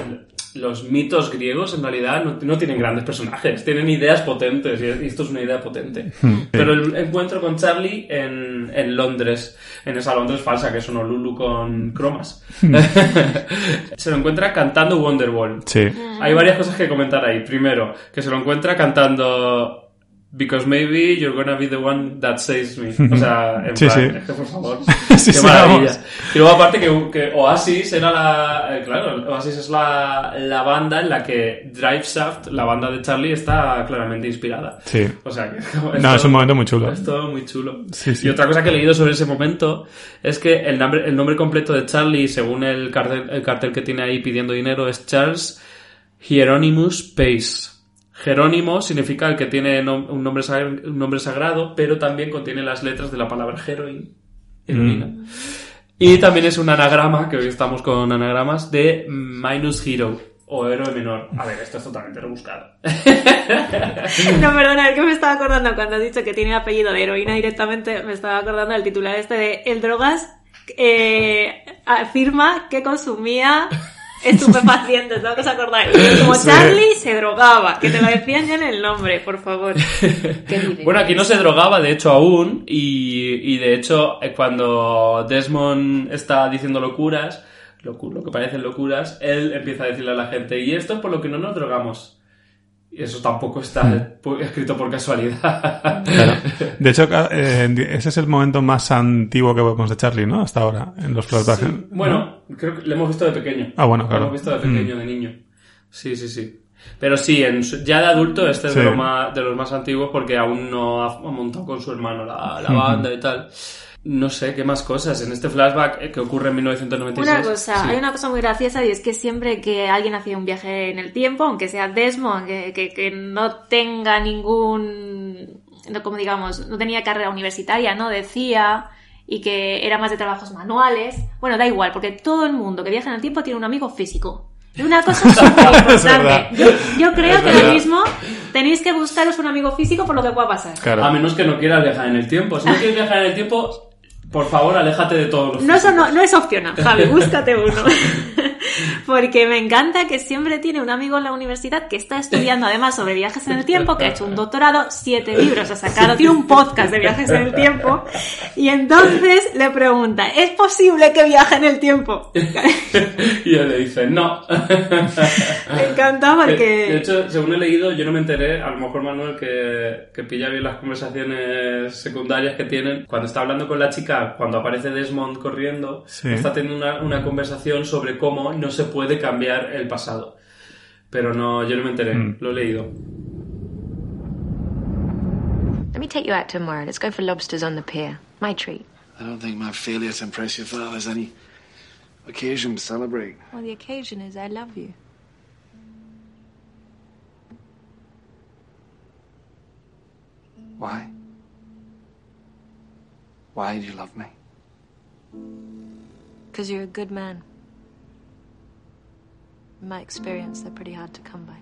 los mitos griegos en realidad no, no tienen grandes personajes, tienen ideas potentes y esto es una idea potente. Hmm. Pero el encuentro con Charlie en, en Londres, en esa Londres falsa que es Honolulu con cromas, se lo encuentra cantando Wonderwall. Sí. Hay varias cosas que comentar ahí. Primero, que se lo encuentra cantando Because maybe you're gonna be the one that saves me. O sea, en Sí, plan, sí. es que por favor. Sí, Qué maravilla. Y luego aparte que, que Oasis era la... eh, claro, Oasis es la, la banda en la que Drive Shaft, la banda de Charlie, está claramente inspirada. Sí. O sea, que como No, es un momento muy chulo. Es todo muy chulo. Sí, sí. Y otra cosa que he leído sobre ese momento es que el nombre, el nombre completo de Charlie, según el cartel, el cartel que tiene ahí pidiendo dinero, es Charles Hieronymus Pace. Jerónimo significa el que tiene nom- un, nombre sag- un nombre sagrado, pero también contiene las letras de la palabra heroin. Heroína. Mm. Y también es un anagrama, que hoy estamos con anagramas, de minus hero o héroe menor. A ver, esto es totalmente rebuscado. No, perdona, es que me estaba acordando cuando has dicho que tiene apellido de heroína directamente, me estaba acordando del titular este de El Drogas eh, afirma que consumía estupefacientes, ¿no? ¿Os acordáis? Como Sí. Charlie se drogaba, que te lo decían ya en el nombre, por favor. Bueno, aquí no se drogaba, de hecho, aún. Y, y de hecho, eh, cuando Desmond está diciendo locuras, locu- lo que parecen locuras, él empieza a decirle a la gente, y esto es por lo que no nos drogamos. Y eso tampoco está pu- escrito por casualidad. Claro. De hecho, eh, ese es el momento más antiguo que vemos de Charlie, ¿no? Hasta ahora, en los flashbacks. Sí, Bueno, creo que lo hemos visto de pequeño. Ah, bueno, Lo claro. hemos visto de pequeño, de niño. Sí, sí, sí. Pero sí, en su- ya de adulto este es de, Sí. lo más- de los más antiguos porque aún no ha, montado con su hermano la, la banda y tal. No sé, ¿qué más cosas? En este flashback eh, que ocurre en 1996. Una cosa, sí. hay una cosa muy graciosa y es que siempre que alguien hacía un viaje en el tiempo, aunque sea Desmond, que, que, que no tenga ningún, no, como digamos, no tenía carrera universitaria, ¿no? Decía y que era más de trabajos manuales. Bueno, da igual, porque todo el mundo que viaja en el tiempo tiene un amigo físico. Una cosa súper importante. Yo, yo creo Es que verdad. lo mismo tenéis que buscaros un amigo físico por lo que pueda pasar. A menos que no quieras viajar en el tiempo. Si no quieres viajar en el tiempo, por favor, aléjate de todos los No, eso no, no es opcional, Javi, búscate uno. Porque me encanta que siempre tiene un amigo en la universidad que está estudiando además sobre viajes en el tiempo, que ha hecho un doctorado, siete libros ha sacado, tiene un podcast de viajes en el tiempo, y entonces le pregunta, ¿es posible que viaje en el tiempo? Y él le dice, no. Me encanta De, de porque... hecho, según he leído, yo no me enteré, a lo mejor Manuel, que, que pilla bien las conversaciones secundarias que tienen. Cuando está hablando con la chica, cuando aparece Desmond corriendo, Sí. está teniendo una, una conversación sobre cómo no se puede cambiar el pasado. Pero no, yo no me enteré, Mm. lo he leído. Let me take you out tomorrow. Let's go for lobsters on the pier. My treat. I don't think my failure to impress your father is any occasion to celebrate. Well, the occasion is I love you. Why? Why do you love me? Because you're a good man. In my experience, they're pretty hard to come by.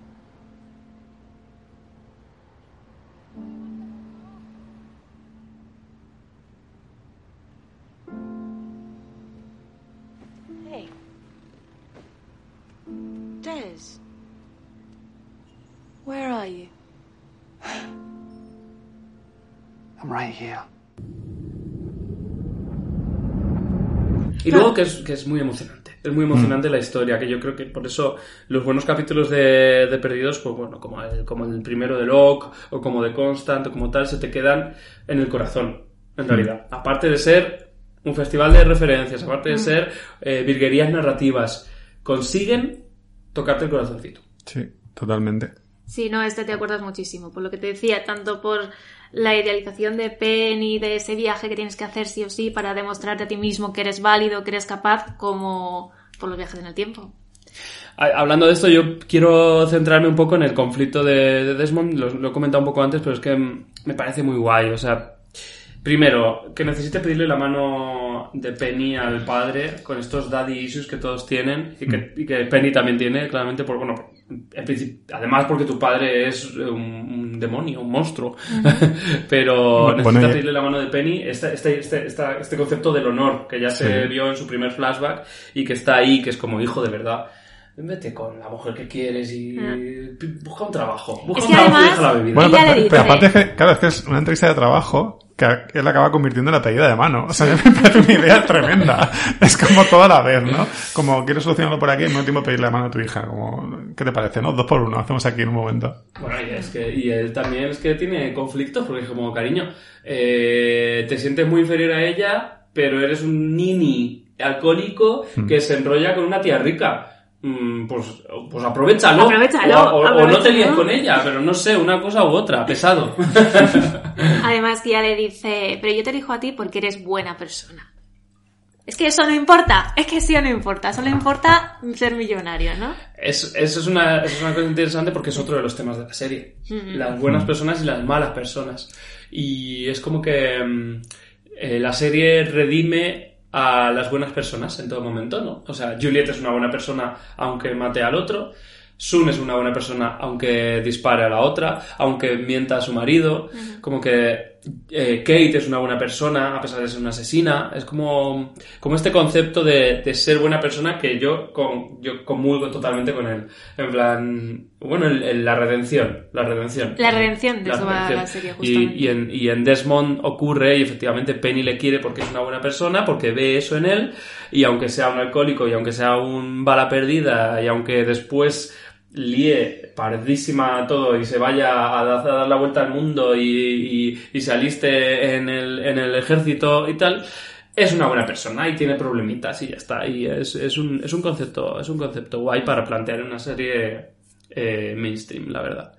Hey. Des. Where are you? I'm right here. Y luego que es, que es muy emocionante. Es muy emocionante la historia, que yo creo que por eso los buenos capítulos de, de Perdidos, pues bueno, como el, como el primero de Locke, o como de Constant, o como tal, se te quedan en el corazón, en realidad. Aparte de ser un festival de referencias, aparte de Mm. ser eh, virguerías narrativas, consiguen tocarte el corazoncito. Sí, totalmente. Sí, no, este te acuerdas muchísimo, por lo que te decía, tanto por la idealización de Penny, de ese viaje que tienes que hacer sí o sí para demostrarte a ti mismo que eres válido, que eres capaz, como por los viajes en el tiempo. Ha- Hablando de esto, yo quiero centrarme un poco en el conflicto de, de Desmond. Lo, he comentado un poco antes, pero es que mm, me parece muy guay. O sea, primero, que necesite pedirle la mano de Penny al padre con estos daddy issues que todos tienen y que, y que Penny también tiene, claramente, por, bueno, además porque tu padre es un, un demonio, un monstruo. pero Bueno, necesita y- pedirle la mano de Penny este, este, este, este concepto del honor que ya se Sí. vio en su primer flashback y que está ahí, que es como hijo de verdad. Vete con la mujer que quieres y pi- busca un trabajo. Busca Es un que trabajo y además- deja la bebida. Bueno, pero, dice- pero aparte es que, claro, es que es una entrevista de trabajo que él acaba convirtiendo en la pedida de mano. O sea, me parece una idea tremenda. Es como toda la vez, ¿no? Como quiero solucionarlo por aquí mismo tiempo pedirle la mano a tu hija. Como, ¿qué te parece, no? Dos por uno, hacemos aquí en un momento. Bueno, y, es que, y él también es que tiene conflictos, porque es como, cariño, eh, te sientes muy inferior a ella, pero eres un nini alcohólico Hmm. que se enrolla con una tía rica. Mm, pues, pues aprovechalo. Aprovechalo, O, o- o no te líes con ella, pero no sé, una cosa u otra, pesado. Además que ya le dice, pero yo te elijo a ti porque eres buena persona. Es que eso no importa, es que sí o no importa, solo importa ser millonario, ¿no? Es, eso, es una, eso es una cosa interesante porque es otro de los temas de la serie. Ujú. Las buenas personas y las malas personas. Y es como que mm, eh, la serie redime a las buenas personas en todo momento, ¿no? O sea, Juliet es una buena persona aunque mate al otro. Sun es una buena persona aunque dispare a la otra, aunque mienta a su marido. Como que eh, Kate es una buena persona a pesar de ser una asesina. Es como, como este concepto de, de ser buena persona que yo, con, yo comulgo totalmente con él. En plan, bueno, el- el- la redención. La redención. La redención, de La eso va la serie, Y, justamente. y en, y en Desmond ocurre, y efectivamente Penny le quiere porque es una buena persona, porque ve eso en él, y aunque sea un alcohólico, y aunque sea un bala perdida, y aunque después líe pardísima todo y se vaya a dar, la vuelta al mundo y, y- se aliste en el, ejército y tal, es una buena persona y tiene problemitas y ya está. Y es, un, concepto, es un concepto guay para plantear una serie eh, mainstream, la verdad.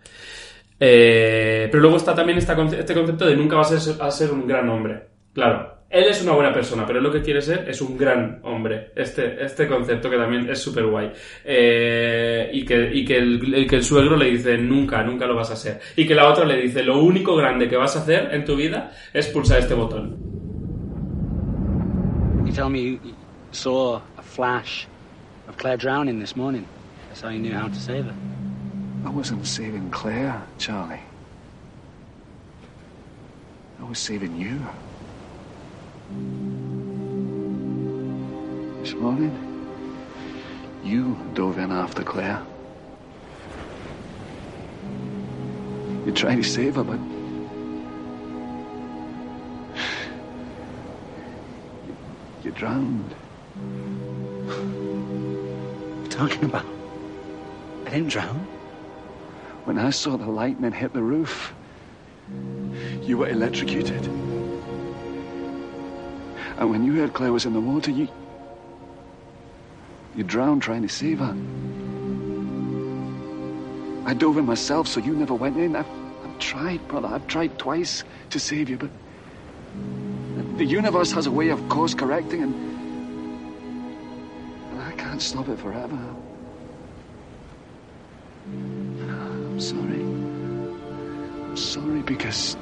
Eh, pero luego está también este concepto de nunca vas a ser, a ser un gran hombre. Claro, él es una buena persona, pero él lo que quiere ser es un gran hombre. Este, este concepto que también es súper guay. Eh, y que, y que el, el que el suegro le dice nunca, nunca lo vas a ser. Y que la otra le dice lo único grande que vas a hacer en tu vida es pulsar este botón. You tell me you saw a flash of Claire drowning this morning. That's how you knew how to save her. I wasn't saving Claire, Charlie. I was saving you. This morning, you dove in after Claire. You tried to save her, but. You, you drowned. What are you talking about? I didn't drown. When I saw the lightning hit the roof, you were electrocuted. And when you heard Claire was in the water, you. You drowned trying to save her. I dove in myself so you never went in. I've, I've tried, brother. I've tried twice to save you, but. The universe has a way of course correcting, and. and I can't stop it forever. I'm sorry. I'm sorry because.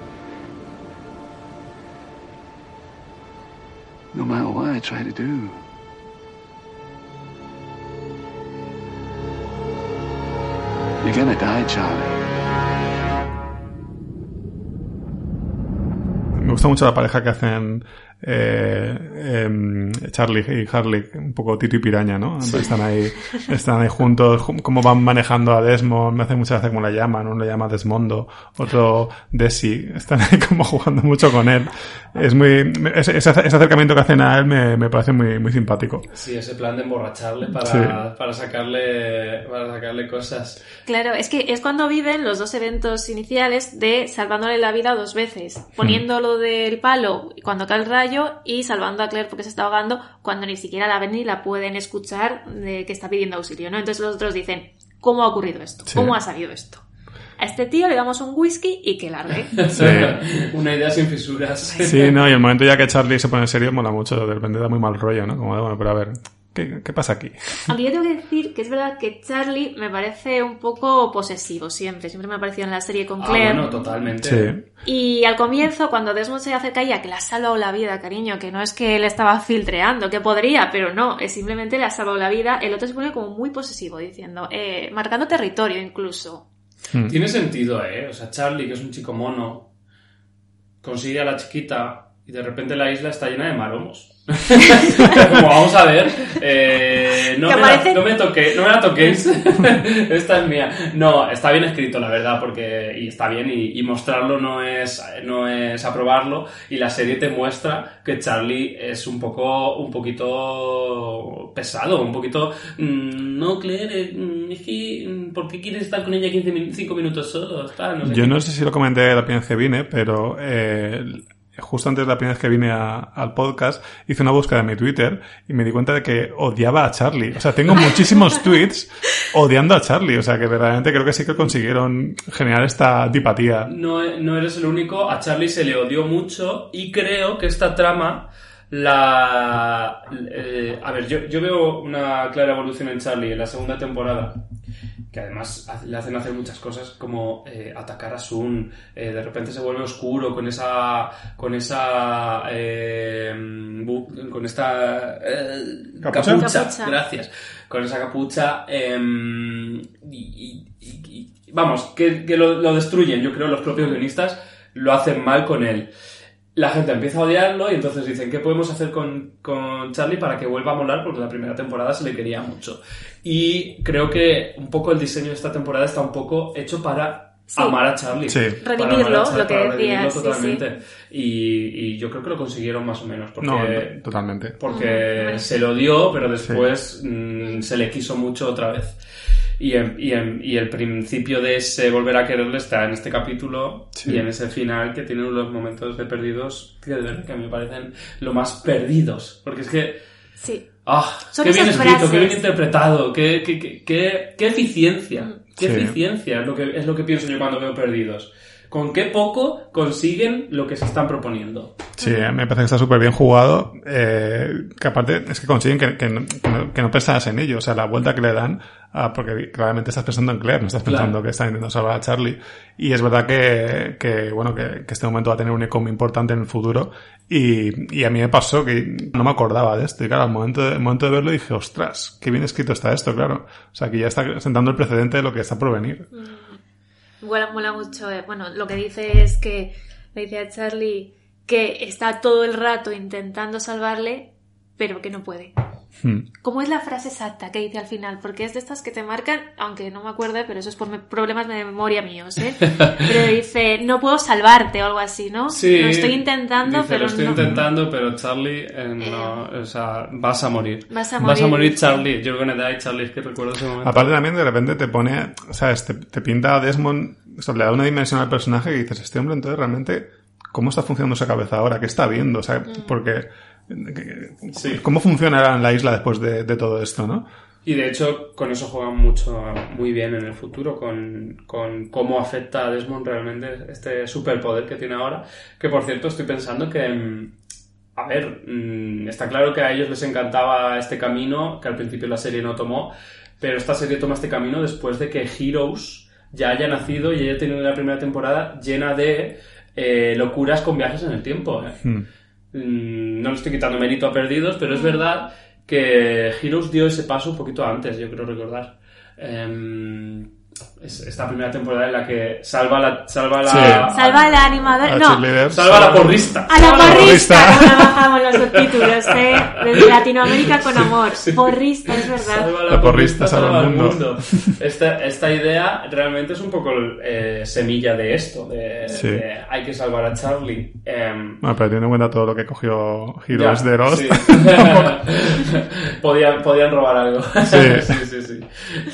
No matter what I try to do, you're gonna die, Charlie. Me gusta mucho la pareja que hacen eh, em, Charlie y Harley, un poco Tito y Piraña, ¿no? Sí. Están ahí, están ahí juntos, ju- cómo van manejando a Desmond, me hace mucha gracia cómo la llaman, uno le llama Desmondo, otro Desi, están ahí como jugando mucho con él. Es muy, ese, ese acercamiento que hacen a él me, me parece muy, muy simpático. Sí, ese plan de emborracharle para, Sí. para sacarle para sacarle cosas. Claro, es que es cuando viven los dos eventos iniciales de salvándole la vida dos veces, poniendo lo del palo cuando cae el rayo y salvando a Claire porque se está ahogando cuando ni siquiera la ven ni la pueden escuchar de que está pidiendo auxilio, ¿no? Entonces los otros dicen, ¿cómo ha ocurrido esto? Sí. ¿Cómo ha salido esto? A este tío le damos un whisky y que largue. Una idea sin fisuras. Sí, no, y el momento ya que Charlie se pone serio mola mucho, de repente da muy mal rollo, ¿no? Como, de, bueno, pero a ver, ¿qué, qué pasa aquí? Aunque yo tengo que decir que es verdad que Charlie me parece un poco posesivo siempre, siempre me ha parecido en la serie con Ah, Claire. bueno, totalmente. Sí. Y al comienzo, cuando Desmond se acerca a ella, que le ha salvado la vida, cariño, que no es que le estaba filtreando, que podría, pero no, es simplemente le ha salvado la vida, el otro se pone como muy posesivo, diciendo, eh, marcando territorio incluso. Tiene sentido, ¿eh? O sea, Charlie, que es un chico mono, consigue a la chiquita y de repente la isla está llena de maromos. Como vamos a ver, eh, no, me la, no me toque- no me la toquéis, esta es mía. No, está bien escrito, la verdad, porque y está bien y, y mostrarlo no es, no es aprobarlo y la serie te muestra que Charlie es un poco, un poquito pesado, un poquito, mm, no, Claire, mm, es que, mm, ¿por qué quieres estar con ella 15 min- 5 minutos solo? Tal, no sé Yo qué. no sé si lo comenté la primera vez que vine, pero eh, justo antes de la primera vez que vine a- al podcast, hice una búsqueda en mi Twitter y me di cuenta de que odiaba a Charlie. O sea, tengo muchísimos tweets odiando a Charlie. O sea, que verdaderamente creo que sí que consiguieron generar esta antipatía. No, no eres el único, a Charlie se le odió mucho y creo que esta trama la... eh, a ver, yo, yo veo una clara evolución en Charlie en la segunda temporada, que además le hacen hacer muchas cosas como eh, atacar a Sun, eh, de repente se vuelve oscuro con esa... con esa... eh, con esta... eh, ¿Capucha? capucha, Capucha. gracias, con esa capucha em, y, y- y- y- vamos, que, que lo, lo destruyen, yo creo, los propios guionistas lo hacen mal con él. La gente empieza a odiarlo y entonces dicen, ¿qué podemos hacer con, con Charlie para que vuelva a molar? Porque la primera temporada se le quería mucho. Y creo que un poco el diseño de esta temporada está un poco hecho para Sí. amar a Charlie. Sí. Charlie, lo que decías, redimirlo sí, totalmente. Y, y yo creo que lo consiguieron más o menos. Porque, No, totalmente. porque se lo dio, pero después mm, se le quiso mucho otra vez. Y, en- y, en- y el principio de ese volver a quererle está en este capítulo Sí. y en ese final que tiene unos momentos de perdidos que de verdad que me parecen lo más perdidos. Porque es que Sí. ¡Ah! Son ¡Qué bien escrito! ¡Qué bien frases. interpretado! ¡Qué, qué, qué, qué- qué eficiencia! ¡Qué Sí. eficiencia! Es lo, que, es lo que pienso yo cuando veo perdidos. ¿Con qué poco consiguen lo que se están proponiendo? Sí, me parece que está súper bien jugado. eh, que aparte es que consiguen que, que no, que no- que no pensas en ello. O sea, la vuelta que le dan, porque claramente estás pensando en Claire, no estás pensando Claro. que está intentando salvar a Charlie. Y es verdad que, que bueno, que, que este momento va a tener un eco muy importante en el futuro. Y, y a mí me pasó que no me acordaba de esto. Y claro, al momento de, al momento de verlo dije, ostras, qué bien escrito está esto, claro. O sea, que ya está sentando el precedente de lo que está por venir. Igual mola mucho. eh, Bueno, lo que dice es que le dice a Charlie que está todo el rato intentando salvarle, pero que no puede. Hmm. ¿Cómo es la frase exacta que dice al final? Porque es de estas que te marcan, aunque no me acuerde, pero eso es por problemas de memoria míos, ¿eh? Pero dice, no puedo salvarte o algo así, ¿no? Sí. Lo estoy intentando, Dice, pero lo estoy no. intentando, pero Charlie, eh, no, o sea, vas a morir. Vas a Vas a morir, morir, sí. Charlie. You're gonna die, Charlie. Es que recuerdo ese momento. Aparte también de repente te pone, ¿sabes? Te, te pinta a Desmond, o sea, le da una dimensión al personaje que dices, este hombre entonces realmente, ¿cómo está funcionando esa cabeza ahora? ¿Qué está viendo? O sea, porque, Sí. ¿cómo funcionará en la isla después de, de todo esto, no? Y de hecho, con eso juegan mucho, muy bien en el futuro, con, con cómo afecta a Desmond realmente este superpoder que tiene ahora. Que por cierto, estoy pensando que, mm, a ver, mm, está claro que a ellos les encantaba este camino, que al principio la serie no tomó, pero esta serie toma este camino después de que Heroes ya haya nacido y haya tenido la primera temporada llena de eh, locuras con viajes en el tiempo. ¿eh? Hmm. Mm, no le estoy quitando mérito a Perdidos, pero es verdad que Heroes dio ese paso un poquito antes, yo creo recordar. Em, es esta primera temporada en la que salva la... Salva la... Sí. Salva a la animadora. A No, cheerleader, Salva a la porrista. a la Salva porrista. Ahora bajamos los subtítulos, ¿eh? Desde Latinoamérica con amor. Porrista, es verdad. Salva a la, La porrista, porrista salva salva al mundo. mundo. Esta, esta idea realmente es un poco eh, semilla de esto, de, Sí. de hay que salvar a Charlie. Bueno, pero teniendo en cuenta todo lo que cogió Heroes Ya, de Lost, sí. podían, podían robar algo. Sí. sí, sí, sí.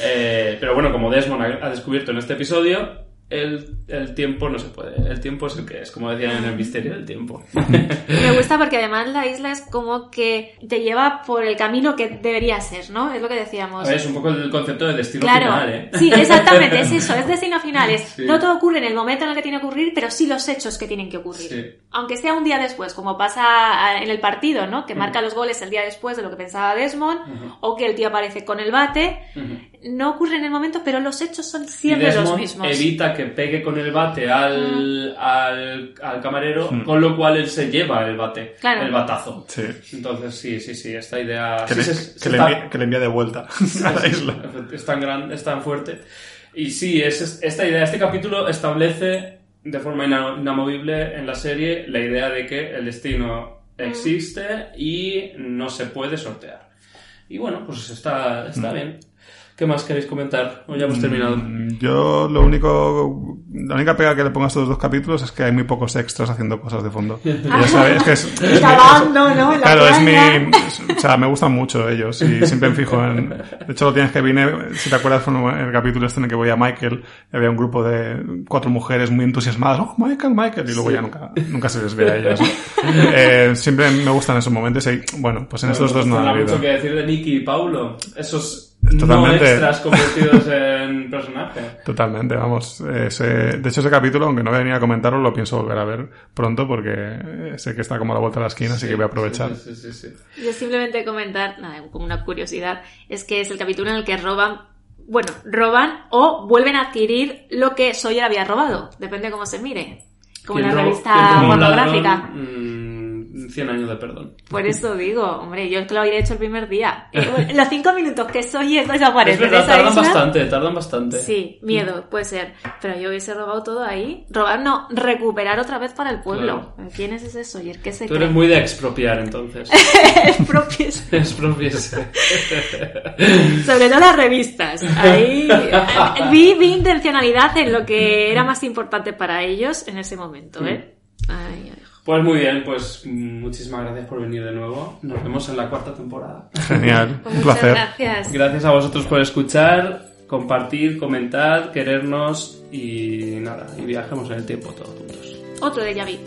Eh, pero bueno, como Desmond ha, descubierto en este episodio, el, el tiempo no se puede. El tiempo es el que es, como decían en el misterio del tiempo. Me gusta porque además la isla es como que te lleva por el camino que debería ser, ¿no? Es lo que decíamos. Ver, es un poco el concepto de destino Claro, final, ¿eh? sí, exactamente, es eso, es destino final, es Sí. no todo ocurre en el momento en el que tiene que ocurrir, pero sí los hechos que tienen que ocurrir. Sí. Aunque sea un día después, como pasa en el partido, ¿no? Que marca los goles el día después de lo que pensaba Desmond, o que el tío aparece con el bate. No ocurre en el momento, pero los hechos son Y siempre los Desmond mismos. evita que pegue con el bate al, al, al camarero, Mm. con lo cual él se lleva el bate, Claro. el batazo. sí, Entonces, sí, sí, sí, esta idea... que, sí, le, se- que se le está- envía, que le envía de vuelta a la isla. Es tan grande, es tan fuerte. Y sí, es, es- esta idea, este capítulo establece de forma ina- inamovible en la serie la idea de que el destino existe y no se puede sortear. Y bueno, pues está, está bien. ¿Qué más queréis comentar? O ya hemos terminado. Mm, Yo lo único, la única pega que le pongo a estos dos capítulos es que hay muy pocos extras haciendo cosas de fondo. Ya sabes, es que es, es mi- ¿no? La claro, es playa. mi, es- o sea, me gustan mucho ellos y siempre me fijo en, de hecho lo tienes que vine, si te acuerdas fue en el capítulo este en el que voy a Michael, y había un grupo de cuatro mujeres muy entusiasmadas, oh Michael, Michael, y luego Sí. ya nunca, nunca se les ve a ellos. Eh, siempre me gustan esos momentos y bueno, pues en estos dos no Tendrá ha habido. mucho que decir de Nicky y Paulo. Esos no Totalmente. extras convertidos en personaje. Totalmente, vamos. Ese, de hecho, ese capítulo, aunque no voy a comentarlo, lo pienso volver a ver pronto porque eh, sé que está como a la vuelta de la esquina, así que voy a aprovechar. Sí, sí, sí, sí. Yo simplemente comentar, nada, como una curiosidad, es que es el capítulo en el que roban, bueno, roban o vuelven a adquirir lo que Sawyer había robado, depende de cómo se mire. Como en la ¿Quién robó- revista pornográfica. ladrón? Mm, 100 años de perdón. Por eso digo, hombre, yo es que lo habría hecho el primer día. Eh, Los cinco minutos que soy y desaparece Es verdad, tardan isla. bastante, tardan bastante. Sí, miedo, puede ser. Pero yo hubiese robado todo ahí. Robar no, recuperar otra vez para el pueblo. ¿Quién es ese Sawyer? ¿Qué se Tú cree? eres muy de expropiar, entonces. Expropies. Expropiese. Sobre todo las revistas. Ahí eh, vi, vi intencionalidad en lo que era más importante para ellos en ese momento, ¿eh? Ay, ay. Pues muy bien, pues mm, muchísimas gracias por venir de nuevo. Nos vemos en la cuarta temporada. Genial, Pues un muchas placer. gracias. Gracias a vosotros por escuchar, compartir, comentar, querernos y nada, y viajemos en el tiempo todos juntos. Otro de Yavi.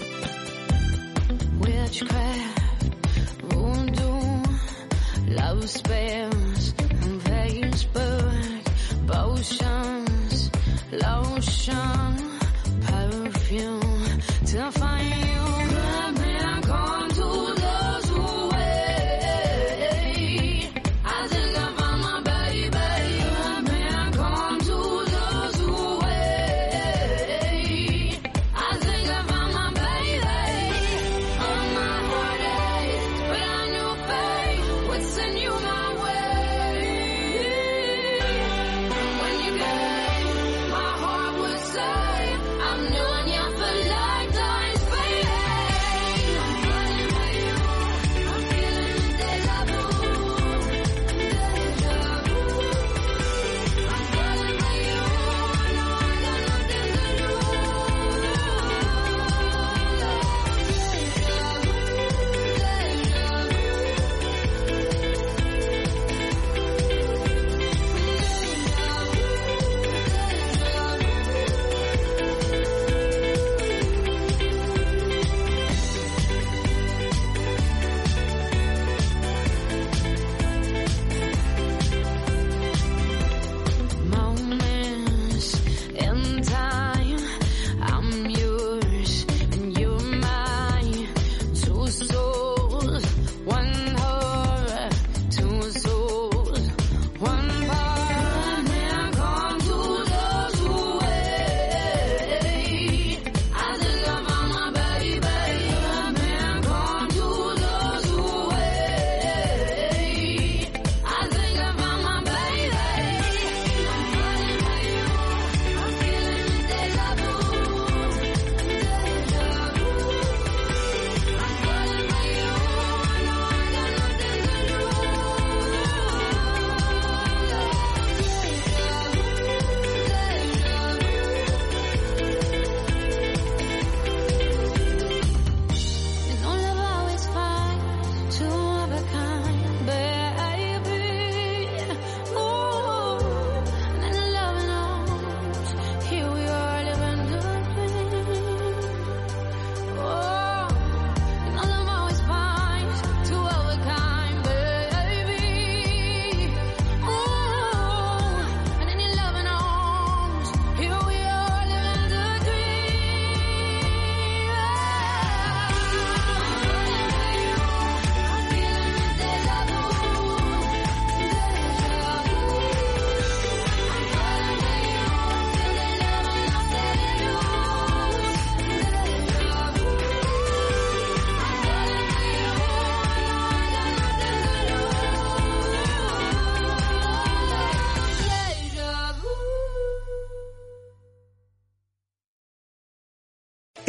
Potions, lotion, perfume to find